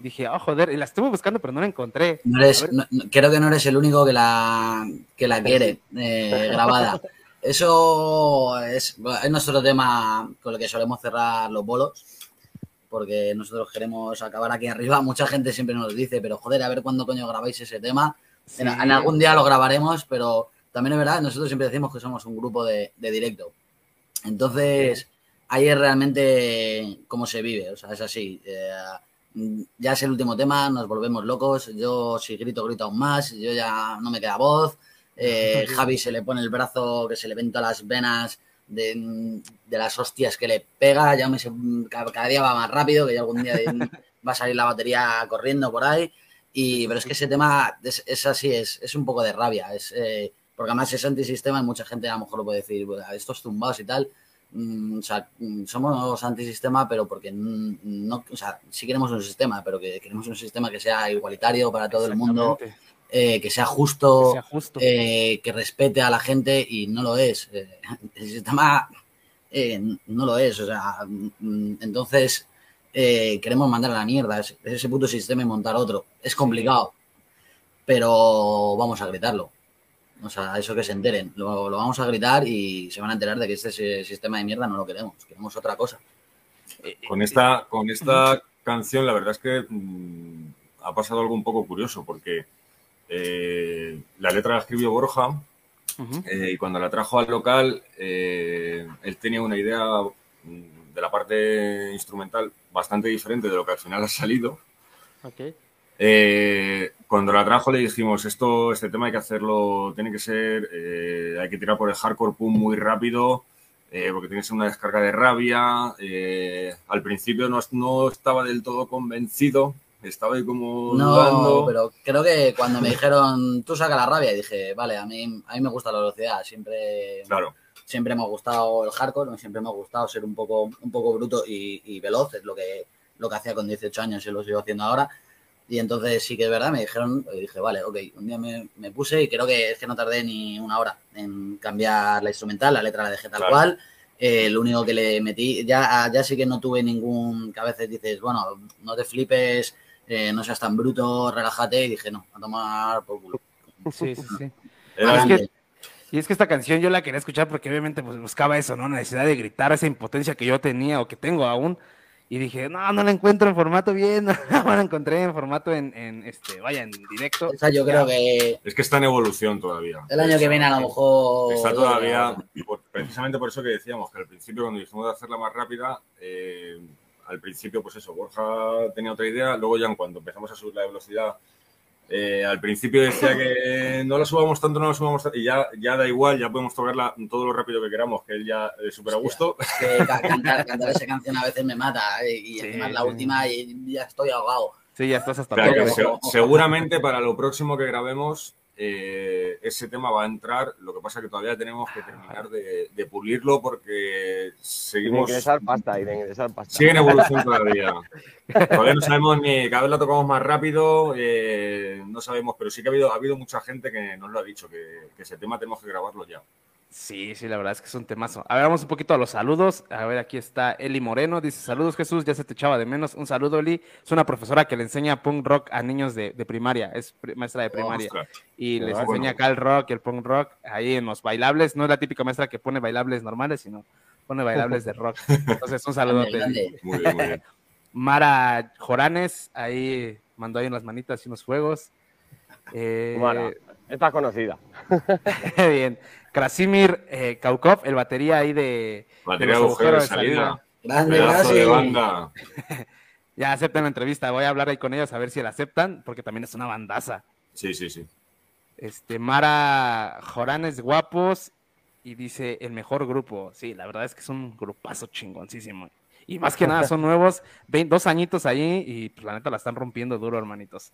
dije, oh joder, y la estuve buscando pero no la encontré. No eres- no- creo que no eres el único que la, que la quiere eh, grabada. Eso es, es nuestro tema con el que solemos cerrar los bolos, porque nosotros queremos acabar aquí arriba. Mucha gente siempre nos dice, pero joder, a ver cuándo coño grabáis ese tema. En, en algún día lo grabaremos, pero también es verdad, nosotros siempre decimos que somos un grupo de, de directo. Entonces, ahí es realmente cómo se vive, o sea, es así. eh, ya es el último tema, nos volvemos locos. Yo, si grito, grito aún más. Yo ya no me queda voz. Eh, Javi se le pone el brazo que se le ven todas las venas de, de las hostias que le pega. Ya me se- cada, día va más rápido, que ya algún día va a salir la batería corriendo por ahí. Y, pero es que ese tema es, es así, es, es un poco de rabia. Es, eh, porque además es antisistema y mucha gente a lo mejor lo puede decir, "Bueno, estos tumbados y tal. Mm, o sea, mm, somos antisistema, pero porque no, o sea, sí queremos un sistema, pero que queremos un sistema que sea igualitario para todo el mundo, eh, que sea justo, Que sea justo. eh, que respete a la gente y no lo es. Eh, el sistema eh, no lo es, o sea, mm, entonces queremos mandar a la mierda ese, ese puto sistema y montar otro. Es complicado, pero vamos a gritarlo. O sea, eso que se enteren. Lo, lo vamos a gritar y se van a enterar de que este si- sistema de mierda no lo queremos. Queremos otra cosa. Con esta, con esta canción, la verdad es que mm, ha pasado algo un poco curioso, porque eh, la letra la escribió Borja eh, y cuando la trajo al local, eh, él tenía una idea mm, de la parte instrumental bastante diferente de lo que al final ha salido. Ok. Cuando la trajo le dijimos, esto, este tema hay que hacerlo, tiene que ser, eh, hay que tirar por el hardcore muy rápido, eh, porque tiene que ser una descarga de rabia. eh, al principio no, no estaba del todo convencido, estaba ahí como No, dudando. pero creo que cuando me dijeron, tú saca la rabia, dije, vale, a mí, a mí me gusta la velocidad. Siempre, Claro. siempre me ha gustado el hardcore, siempre me ha gustado ser un poco, un poco bruto y, y veloz, es lo que, lo que hacía con 18 años y lo sigo haciendo ahora. Y entonces sí que es verdad, me dijeron, y dije, vale, ok, un día me, me puse y creo que es que no tardé ni una hora en cambiar la instrumental, la letra la dejé tal Claro. cual. Eh, lo único que le metí, ya, ya sí que no tuve ningún, que a veces dices, bueno, no te flipes, eh, no seas tan bruto, relájate, y dije, no, a tomar por culo. Sí, sí, sí. Era es, que, y es que esta canción yo la quería escuchar porque obviamente pues, buscaba eso, ¿no? La necesidad de gritar esa impotencia que yo tenía o que tengo aún. Y dije, no, no la encuentro en formato bien, no la encontré en formato en, en, este, vaya, en directo. O sea, yo creo que Es que está en evolución todavía. el año que viene a lo mejor... Está todavía, por- precisamente por eso que decíamos, que al principio cuando dijimos de hacerla más rápida, eh, al principio pues eso, Borja tenía otra idea, luego ya en cuanto empezamos a subir la velocidad, eh, al principio decía que no la subamos tanto, no la subamos tanto, y ya, ya da igual, ya podemos tocarla todo lo rápido que queramos, que él ya es súper a gusto. que cantar, cantar esa canción a veces me mata eh, y encima es la última y ya estoy ahogado. Sí, ya estás hasta O sea, que todo. se- seguramente para lo próximo que grabemos eh, ese tema va a entrar. Lo que pasa es que todavía tenemos que terminar de, de pulirlo porque Y de seguimos. ingresar pasta, y de ingresar pasta. Sigue en evolución todavía. Todavía no sabemos ni. Cada vez la tocamos más rápido. eh, no sabemos, pero sí que ha habido, ha habido mucha gente que nos lo ha dicho, que, que ese tema tenemos que grabarlo ya. Sí, sí, la verdad es que es un temazo. A ver, vamos un poquito a los saludos. A ver, aquí está Eli Moreno. Dice, saludos Jesús, ya se te echaba de menos. Un saludo, Eli. Es una profesora que le enseña punk rock a niños de, de primaria. Es maestra de primaria. Y les bueno. enseña acá el rock, el punk rock, ahí en los bailables. No es la típica maestra que pone bailables normales, sino pone bailables de rock. Entonces, un saludo. Muy bien, muy bien. Mara Joranes, ahí mandó ahí unas manitas y unos fuegos. Eh, Mara, esta es conocida. Bien. Krasimir eh, Kaukov, el batería ahí de, Batería de los agujero de agujeros de salida. Grande, banda. ya aceptan la entrevista. Voy a hablar ahí con ellos a ver si la aceptan, porque también es una bandaza. Sí, sí, sí. Este, Mara Joranes Guapos y dice el mejor grupo. Sí, la verdad es que es un grupazo chingoncísimo. Y más que nada son nuevos, dos añitos ahí y pues, la neta la están rompiendo duro, hermanitos.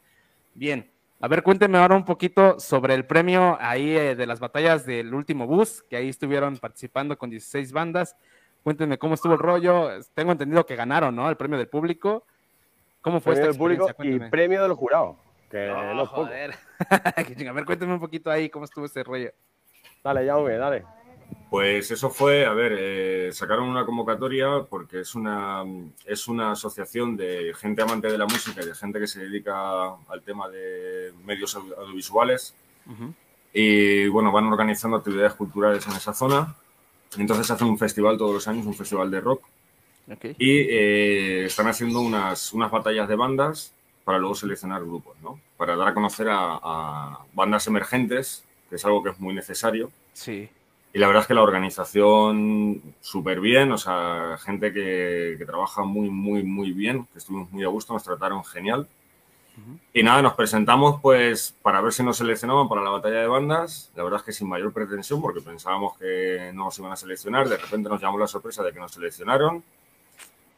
Bien, a ver, cuéntenme ahora un poquito sobre el premio ahí eh, de las batallas del último bus, que ahí estuvieron participando con 16 bandas. Cuéntenme cómo estuvo el rollo. Tengo entendido que ganaron, ¿no? El premio del público. ¿Cómo fue Premio esta del público y premio del jurado. Que Oh, poco. joder. A ver, cuéntenme un poquito ahí cómo estuvo ese rollo. Dale, Jaume, dale. Pues eso fue, a ver, eh, sacaron una convocatoria porque es una, es una asociación de gente amante de la música y de gente que se dedica al tema de medios audio- audiovisuales. Y bueno, van organizando actividades culturales en esa zona. Entonces hacen un festival todos los años, un festival de rock. Y eh, están haciendo unas, unas batallas de bandas para luego seleccionar grupos, ¿no? Para dar a conocer a, a bandas emergentes, que es algo que es muy necesario. Sí. Y la verdad es que la organización súper bien, o sea, gente que, que trabaja muy, muy, muy bien, que estuvimos muy a gusto, nos trataron genial. Y nada, nos presentamos pues para ver si nos seleccionaban para la batalla de bandas. La verdad es que sin mayor pretensión, porque pensábamos que no nos iban a seleccionar. De repente nos llamó la sorpresa de que nos seleccionaron.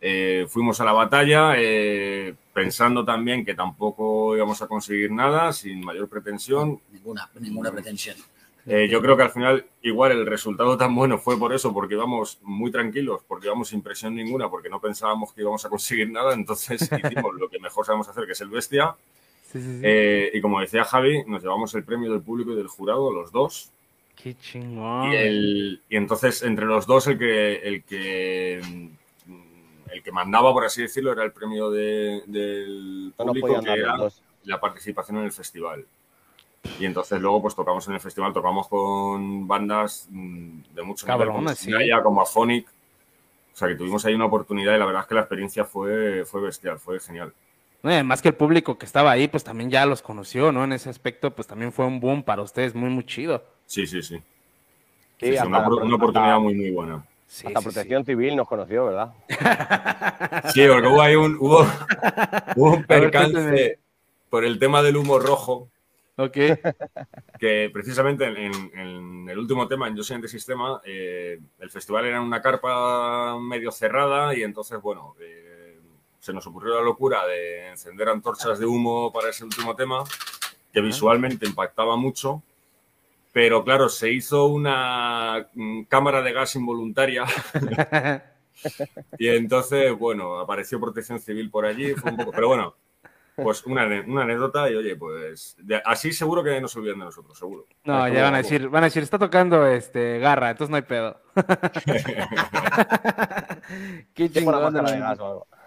Eh, fuimos a la batalla eh, pensando también que tampoco íbamos a conseguir nada, sin mayor pretensión. Ninguna, ninguna pretensión. Eh, yo creo que al final igual el resultado tan bueno fue por eso, porque íbamos muy tranquilos, porque íbamos sin presión ninguna, porque no pensábamos que íbamos a conseguir nada, entonces hicimos lo que mejor sabemos hacer, que es el bestia. Sí, sí, sí. Eh, y como decía Javi, nos llevamos el premio del público y del jurado, los dos. Qué chingón. Y, el- y entonces entre los dos el que, el que el que mandaba, por así decirlo, era el premio de- del público, que era la participación en el festival. Y entonces luego pues tocamos en el festival, tocamos con bandas mm, de mucho nivel, como Cabrones, sí. Gaia, como Afonic. O sea que tuvimos ahí una oportunidad y la verdad es que la experiencia fue, fue bestial, fue genial. No, y además que el público que estaba ahí, pues también ya los conoció, ¿no? En ese aspecto, pues también fue un boom para ustedes, muy, muy chido. Sí, sí, sí. Sí, Sí, sí, una, pro- oportunidad hasta- muy, muy buena. Hasta Protección Civil nos conoció, ¿verdad? Sí, porque hubo ahí un, hubo, hubo un ver, percance por el tema del humo rojo. Ok. Que precisamente en, en- en el último tema, en Yo soy antisistema, eh, el festival era en una carpa medio cerrada y entonces, bueno, eh, se nos ocurrió la locura de encender antorchas de humo para ese último tema, que visualmente impactaba mucho. Pero claro, se hizo una mm, cámara de gas involuntaria y entonces, bueno, apareció protección civil por allí, fue un poco, pero bueno, pues una, anécdota y oye, pues de- así seguro que no se olvidan de nosotros, seguro. No, ya van a decir, van a decir, está tocando este garra, entonces no hay pedo. Qué chingón.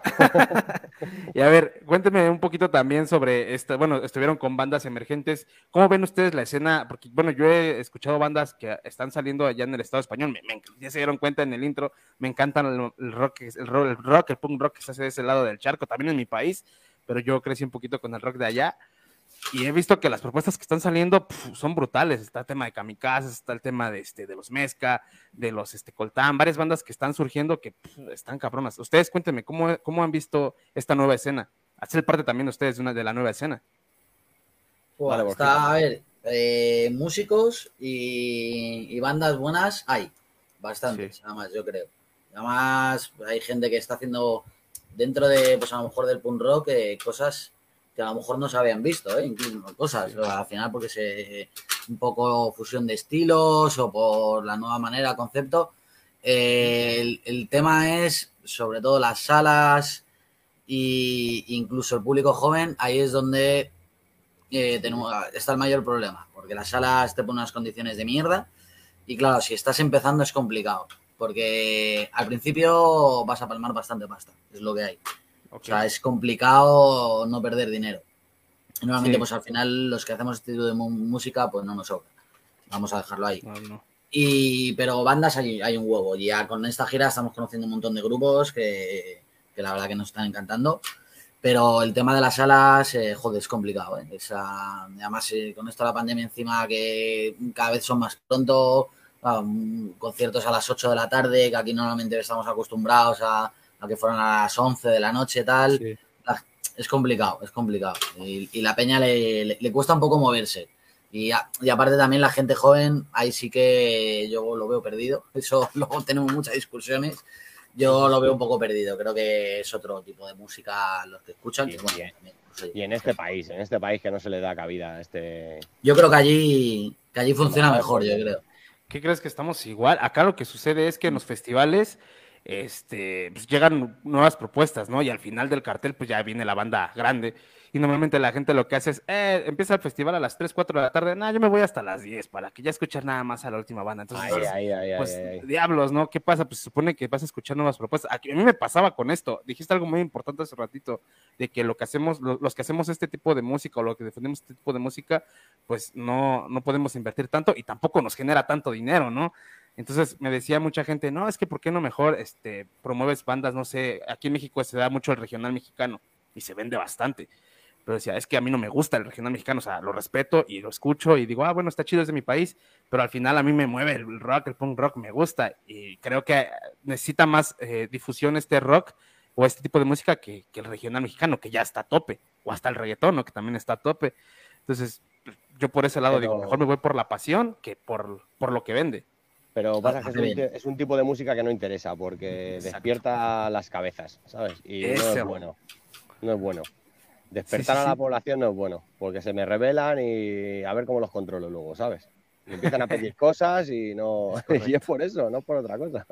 Y a ver, cuénteme un poquito también sobre esto. Bueno, estuvieron con bandas emergentes. ¿Cómo ven ustedes la escena? Porque, bueno, yo he escuchado bandas que están saliendo allá en el Estado español. Me- me ya se dieron cuenta en el intro. Me encantan el, el rock, el rock, el rock, el punk rock que se hace de ese lado del charco, también en mi país. Pero yo crecí un poquito con el rock de allá. Y he visto que las propuestas que están saliendo pf, son brutales. Está el tema de Kamikaze, está el tema de, este, de los Mezca, de los este, Coltán, varias bandas que están surgiendo que pf, están cabronas. Ustedes cuéntenme, ¿cómo, ¿cómo han visto esta nueva escena? Hacer parte también ustedes de, una, de la nueva escena. Vale, está, a ver, eh, músicos y, y bandas buenas hay, bastantes, además, yo creo. Además, hay gente que está haciendo dentro de, pues a lo mejor del punk rock, eh, cosas que a lo mejor no se habían visto, ¿eh? incluso cosas, al final porque se un poco fusión de estilos o por la nueva manera, concepto. Eh, el, el tema es sobre todo las salas e incluso el público joven, ahí es donde eh, tenemos, está el mayor problema, porque las salas te ponen unas condiciones de mierda Y claro, si estás empezando es complicado, porque al principio vas a palmar bastante pasta, es lo que hay. O sea, es complicado no perder dinero. Y normalmente, Sí. pues al final, los que hacemos este tipo de música, pues no nos sobra. Vamos a dejarlo ahí. No, no. Y, pero bandas hay, hay un huevo. Y Ya con esta gira estamos conociendo un montón de grupos que, que la verdad que nos están encantando. Pero el tema de las salas, eh, joder, es complicado. ¿eh? Esa- además, eh, con esto la pandemia encima, que cada vez son más pronto, ah, conciertos a las 8 de la tarde, que aquí normalmente estamos acostumbrados a, a que fueran a las 11 de la noche, tal. La- es complicado, es complicado. Y, y la peña le, le- le cuesta un poco moverse. Y, a- y aparte también la gente joven, ahí sí que yo lo veo perdido. Eso luego tenemos muchas discusiones. Yo lo veo un poco perdido. Creo que es otro tipo de música los que escuchan. que, bueno, también, no sé. Y en este país, en este país que no se le da cabida a este. Yo creo que allí, que allí funciona mejor, yo pues, creo. ¿Qué crees que estamos igual? Acá lo que sucede es que en los festivales este, pues llegan nuevas propuestas, ¿no? Y al final del cartel, pues ya viene la banda grande. Y normalmente la gente lo que hace es, eh, empieza el festival a las 3, 4 de la tarde. No, yo me voy hasta las 10 para que ya escuches nada más a la última banda. Entonces, Ay, ay, ay, ay, pues, diablos, ¿no? ¿Qué pasa? Pues se supone que vas a escuchar nuevas propuestas. A mí me pasaba con esto. Dijiste algo muy importante hace ratito, de que lo que hacemos, lo- los que hacemos este tipo de música o lo que defendemos este tipo de música, pues no, no podemos invertir tanto y tampoco nos genera tanto dinero, ¿no? Entonces me decía mucha gente, no, es que ¿por qué no mejor este, promueves bandas? No sé, aquí en México se da mucho el regional mexicano y se vende bastante. Pero decía, es que a mí no me gusta el regional mexicano, o sea, lo respeto y lo escucho y digo, ah, bueno, está chido, es de mi país, pero al final a mí me mueve el rock, el punk rock me gusta y creo que necesita más eh, difusión este rock o este tipo de música que, que el regional mexicano, que ya está a tope, o hasta el reggaetón, ¿no? que también está a tope. Entonces, yo por ese lado digo, mejor me voy por la pasión que por, por lo que vende. Pero pasa que es un, bien. ti- es un tipo de música que no interesa porque despierta las cabezas, ¿sabes? Y no es bueno. No es bueno. Despertar Sí, sí, a la población no es bueno, porque se me revelan y a ver cómo los controlo luego, ¿sabes? Y empiezan a pedir cosas y no. y es por eso, no por otra cosa.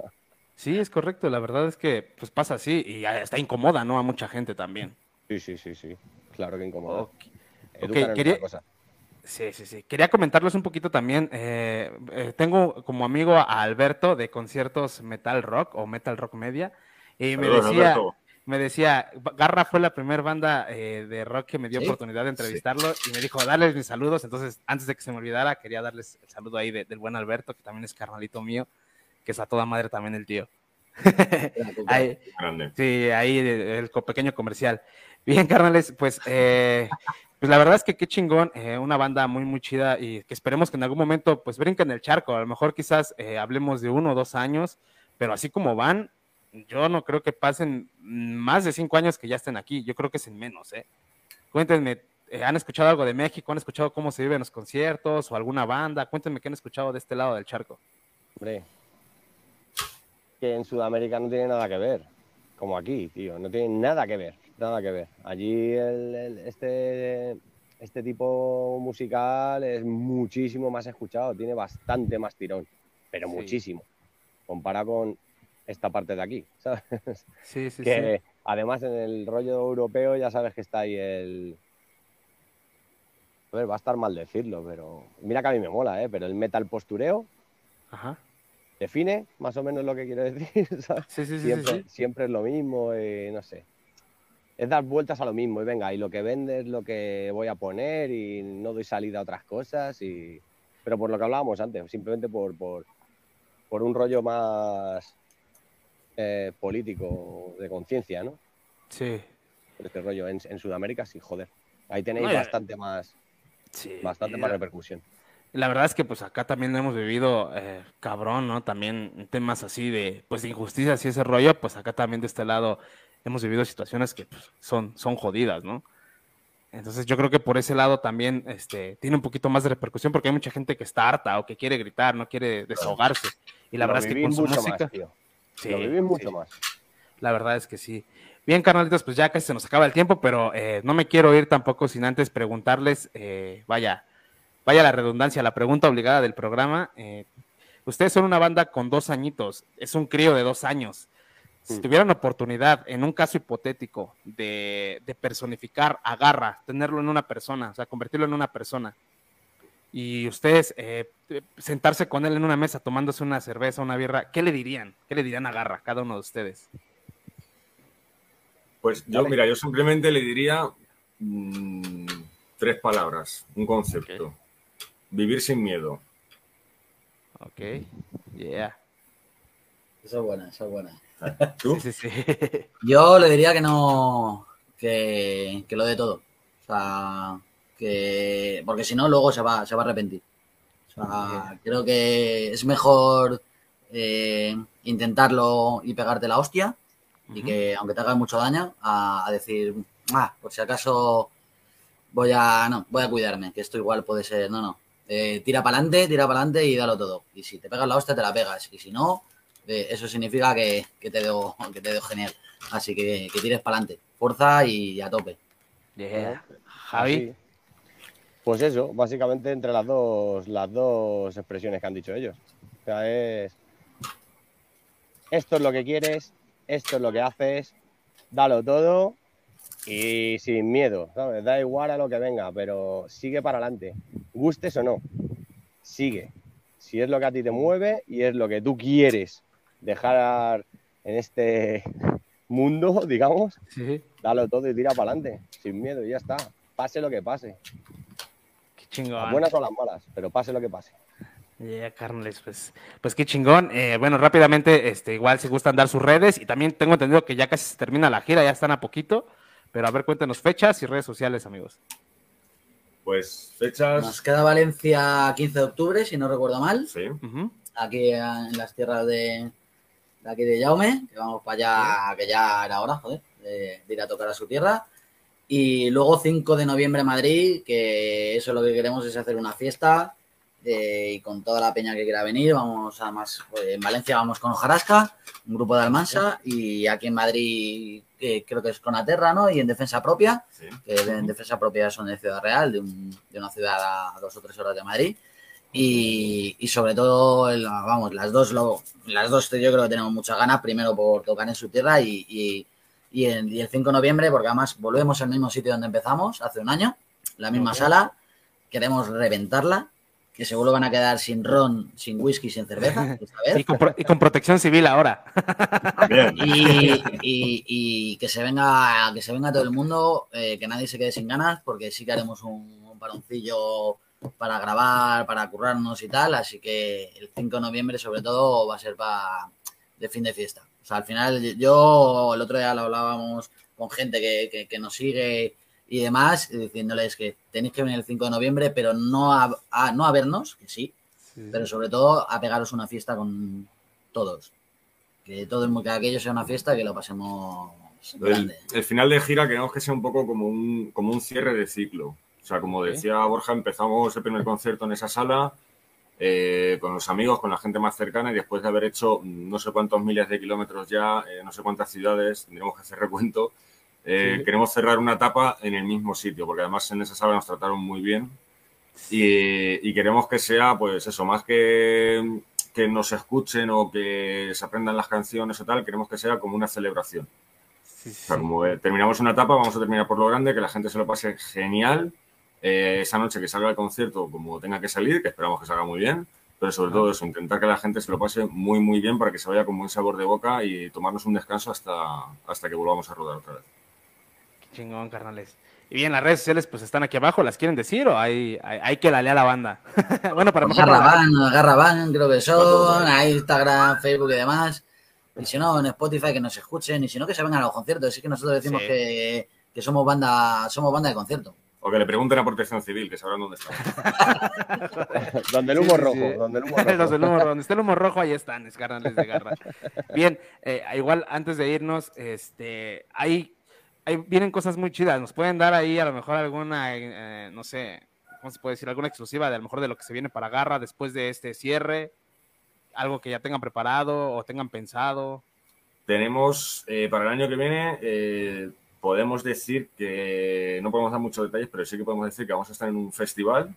Sí, es correcto, la verdad es que pues pasa así y está incomoda, ¿no? A mucha gente también. Sí, sí, sí, sí. Claro que incomoda. Ok, Educan en quería- otra cosa. Sí, sí, sí. Quería comentarles un poquito también. eh, eh, tengo como amigo a Alberto de conciertos Metal Rock o Metal Rock Media. Y me decía, Alberto. Me decía, Garra fue la primera banda eh, de rock que me dio ¿Sí? oportunidad de entrevistarlo y me dijo, darles mis saludos. Entonces, antes de que se me olvidara, quería darles el saludo ahí de- del buen Alberto, que también es carnalito mío, que es a toda madre también el tío. Ahí- Grande. Sí, ahí el, el pequeño comercial. Bien, carnales, pues, eh, pues la verdad es que qué chingón, eh, una banda muy, muy chida y que esperemos que en algún momento pues brinquen el charco. A lo mejor quizás eh, hablemos de uno o dos años, pero así como van, yo no creo que pasen más de cinco años que ya estén aquí. Yo creo que es en menos, ¿eh? Cuéntenme, eh, ¿han escuchado algo de México? ¿Han escuchado cómo se viven los conciertos o alguna banda? Cuéntenme qué han escuchado de este lado del charco. Hombre, que en Sudamérica no tiene nada que ver, como aquí, tío, no tiene nada que ver, nada que ver. Allí el- el- este, este tipo musical es muchísimo más escuchado, tiene bastante más tirón, pero Sí. muchísimo, comparado con esta parte de aquí, ¿sabes? Sí, sí, que sí. además en el rollo europeo ya sabes que está ahí el... A ver, va a estar mal decirlo, pero mira que a mí me mola, ¿eh? Pero el metal postureo Ajá. define más o menos lo que quiero decir, ¿sabes? Sí, sí, sí, siempre, siempre es lo mismo, y no sé. Es dar vueltas a lo mismo y venga, y lo que vende es lo que voy a poner y no doy salida a otras cosas y... Pero por lo que hablábamos antes, simplemente por, por, por un rollo más eh, político, de conciencia, ¿no? Sí. Por este rollo. En, en Sudamérica sí, joder. Ahí tenéis bastante más, bastante más repercusión. La verdad es que pues acá también hemos vivido eh, cabrón, ¿no? También temas así de pues de injusticias y ese rollo, pues acá también de este lado hemos vivido situaciones que pues, son, son jodidas, ¿no? Entonces yo creo que por ese lado también este, tiene un poquito más de repercusión porque hay mucha gente que está harta o que quiere gritar, no quiere desahogarse. Y la Lo verdad es que con su música... más. Sí, Lo vivís mucho sí. más. La verdad es que sí. Bien, carnalitos, pues ya casi se nos acaba el tiempo, pero eh, no me quiero ir tampoco sin antes preguntarles, eh, vaya, vaya la redundancia, la pregunta obligada del programa. eh, ustedes son una banda con dos añitos, es un crío de dos años. Si Mm. tuvieran oportunidad, en un caso hipotético, de, de personificar a Garra, tenerlo en una persona, o sea, convertirlo en una persona, y ustedes eh, eh, sentarse con él en una mesa tomándose una cerveza, una birra, ¿qué le dirían? ¿Qué le dirían a Garra, cada uno de ustedes? Pues yo, mira, yo simplemente le diría mm, tres palabras, un concepto. Vivir sin miedo. Ok, yeah. Esa es buena, esa es buena. ¿Tú? Sí, sí, Yo le diría que no, que, que lo de todo. O sea, que, porque si no, luego se va, se va a arrepentir. O sea, creo que es mejor eh, intentarlo y pegarte la hostia y que aunque te haga mucho daño, a, a decir, ah, por si acaso voy a, no, voy a cuidarme, que esto igual puede ser, no, no. Eh, tira para adelante, tira para adelante y dalo todo. Y si te pegas la hostia, te la pegas. Y si no, eh, eso significa que, que te debo, que te debo genial. Así que, que tires para adelante. Fuerza y a tope. Yeah. Javi. Pues eso, básicamente entre las dos, las dos expresiones que han dicho ellos. O sea, es esto es lo que quieres, esto es lo que haces, dalo todo y sin miedo, ¿sabes? Da igual a lo que venga, pero sigue para adelante, gustes o no, sigue. Si es lo que a ti te mueve y es lo que tú quieres dejar en este mundo, digamos, Sí. dalo todo y tira para adelante, sin miedo y ya está. Pase lo que pase. Chingón. Las buenas o las malas, pero pase lo que pase. Yeah, carnales, pues, pues qué chingón. Eh, bueno, rápidamente, este, igual si gustan dar sus redes y también tengo entendido que ya casi se termina la gira, ya están a poquito, pero a ver, cuéntenos fechas y redes sociales, amigos. Pues fechas. Nos queda Valencia 15 de octubre, si no recuerdo mal. Sí. Aquí en las tierras de, de aquí de Jaume, que vamos para allá, que ya era hora, joder, de, de ir a tocar a su tierra. Y luego 5 de noviembre Madrid, que eso lo que queremos es hacer una fiesta eh, y con toda la peña que quiera venir. Vamos además, pues, en Valencia vamos con Ojarasca, un grupo de Almansa, y aquí en Madrid que creo que es con Aterra, ¿no? Y en defensa propia, que en defensa propia son de Ciudad Real, de, un- de una ciudad a dos o tres horas de Madrid. Y, y sobre todo, vamos, las dos, lo, las dos yo creo que tenemos muchas ganas, primero por tocar en su tierra y, y, y en- y el 5 de noviembre, porque además volvemos al mismo sitio donde empezamos hace un año, la misma sala, queremos reventarla, que seguro van a quedar sin ron, sin whisky, sin cerveza. esta vez. Y con, pro- y con protección civil ahora. Y, y- y que se venga que se venga todo el mundo, eh, que nadie se quede sin ganas, porque sí que haremos un, un paroncillo para grabar, para currarnos y tal, así que el 5 de noviembre sobre todo va a ser para de fin de fiesta. Sea, al final yo el otro día lo hablábamos con gente que, que- que nos sigue y demás, diciéndoles que tenéis que venir el 5 de noviembre, pero no a, a- no a vernos, que sí, pero sobre todo a pegaros una fiesta con todos. Que todo el mundo, que aquello sea una fiesta, que lo pasemos El, grande. el final de gira queremos que sea un poco como un, como un cierre de ciclo. O sea, como decía Borja, empezamos el primer concierto en esa sala eh, con los amigos, con la gente más cercana y después de haber hecho no sé cuántos miles de kilómetros ya, eh, no sé cuántas ciudades, tendremos que hacer recuento, eh, Sí. queremos cerrar una etapa en el mismo sitio, porque además en esa sala nos trataron muy bien y, y queremos que sea, pues eso, más que, que nos escuchen o que se aprendan las canciones o tal, queremos que sea como una celebración. O sea, como eh, terminamos una etapa, vamos a terminar por lo grande, que la gente se lo pase genial. Eh, esa noche que salga el concierto como tenga que salir, que esperamos que salga muy bien, pero sobre todo eso, intentar que la gente se lo pase muy, muy bien para que se vaya con buen sabor de boca y tomarnos un descanso hasta, hasta que volvamos a rodar otra vez. Qué chingón, carnales. Y bien, las redes sociales pues están aquí abajo, ¿las quieren decir o hay, hay, hay que lalear a la banda? bueno, para mejor... Garraban, Garraban, creo que son, ahí Instagram, Facebook y demás. Y si no, en Spotify que nos escuchen, y si no, que se vengan a los conciertos. Así que nosotros decimos Sí. que, que somos banda, somos banda de concierto. O que le pregunten a Protección Civil, que sabrán dónde está. donde el humo sí, rojo, sí. donde el humo rojo. Humo donde está el humo rojo, ahí están, es carnales de garra. Bien, eh, igual antes de irnos, este, hay, hay, vienen cosas muy chidas. Nos pueden dar ahí a lo mejor alguna, eh, no sé, ¿cómo se puede decir? Alguna exclusiva de a lo mejor de lo que se viene para garra después de este cierre. Algo que ya tengan preparado o tengan pensado. Tenemos eh, para el año que viene, eh, podemos decir que no podemos dar muchos detalles, pero sí que podemos decir que vamos a estar en un festival.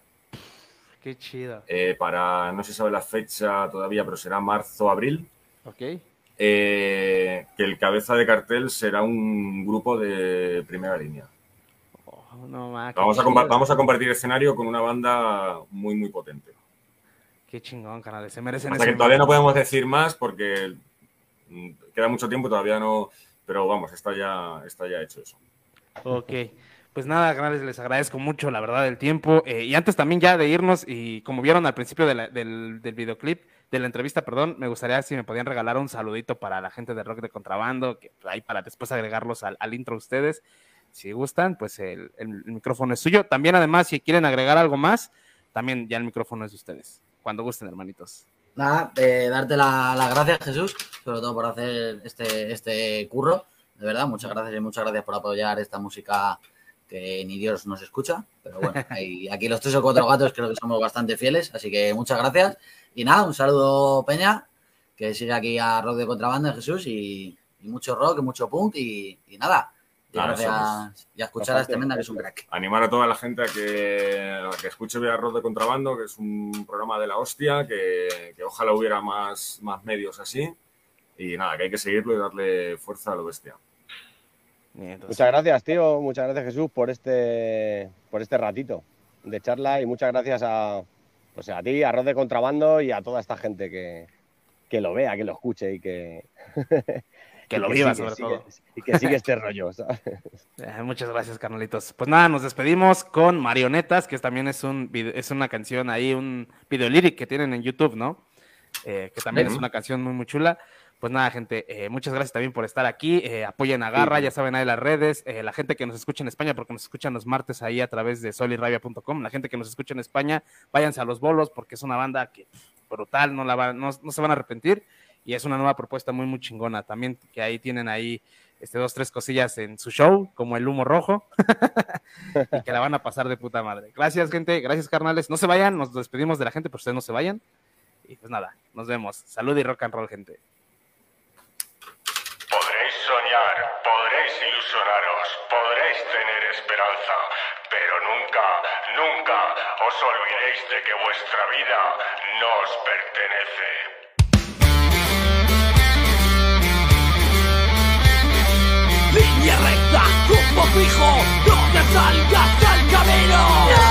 Qué chido. eh, para, no se sabe la fecha todavía, pero será marzo-abril. Ok. eh, que el cabeza de cartel será un grupo de primera línea. no, ma, Vamos a, vamos compartir escenario con una banda muy, muy potente. Qué chingón, canales. Se merecen Hasta ese que todavía no podemos decir más porque mm, queda mucho tiempo, todavía no. Pero vamos, está ya, está ya hecho eso. Ok. Pues nada, canales, les agradezco mucho, la verdad, el tiempo. Eh, y antes también ya de irnos, y como vieron al principio del, del videoclip, de la entrevista, perdón, me gustaría si me podían regalar un saludito para la gente de Rock de Contrabando, que ahí para después agregarlos al, al intro ustedes. Si gustan, pues el- el micrófono es suyo. También, además, si quieren agregar algo más, también ya el micrófono es de ustedes. Cuando gusten, hermanitos. Nada, eh, darte la- las gracias, Jesús, sobre todo por hacer este, este curro. De verdad, muchas gracias y muchas gracias por apoyar esta música que ni Dios nos escucha. Pero bueno, aquí los tres o cuatro gatos creo que somos bastante fieles, así que muchas gracias. Y nada, un saludo, Peña, que sigue aquí a Rock de Contrabando, Jesús, y, y mucho rock, y mucho punk, y, y nada. Y somos y a escuchar a este menda, que es un crack. Animar a toda la gente a que, a que escuche Vía Arroz de Contrabando, que es un programa de la hostia, que, que ojalá hubiera más, más medios así. Y nada, que hay que seguirlo y darle fuerza a lo bestia. Muchas gracias, tío. Muchas gracias, Jesús, por este, por este ratito de charla y muchas gracias a, pues a ti, a Arroz de Contrabando y a toda esta gente que, que lo vea, que lo escuche y que... Que lo viva, sigue, sobre sigue- todo. Y que sigue este rollo, ¿sabes? Eh, muchas gracias, carnalitos. Pues nada, nos despedimos con Marionetas, que también es un vide- es una canción ahí, un video lyric que tienen en YouTube, ¿no? Eh, que también es una canción muy, muy chula. Pues nada, gente, eh, muchas gracias también por estar aquí. Eh, apoyen a Garra, ya saben ahí las redes. Eh, la gente que nos escucha en España, porque nos escuchan los martes ahí a través de solirrabia.com. La gente que nos escucha en España, váyanse a los bolos, porque es una banda que brutal, no, la va- no, no se van a arrepentir. Y es una nueva propuesta muy, muy chingona. También que ahí tienen ahí este, dos, tres cosillas en su show, como el humo rojo, y que la van a pasar de puta madre. Gracias, gente. Gracias, carnales. No se vayan, nos despedimos de la gente, pero ustedes no se vayan. Y pues nada, nos vemos. Salud y rock and roll, gente. Podréis soñar, podréis ilusionaros, podréis tener esperanza, pero nunca, nunca os olvidéis de que vuestra vida no os pertenece. Fijo, no te salgas del camino.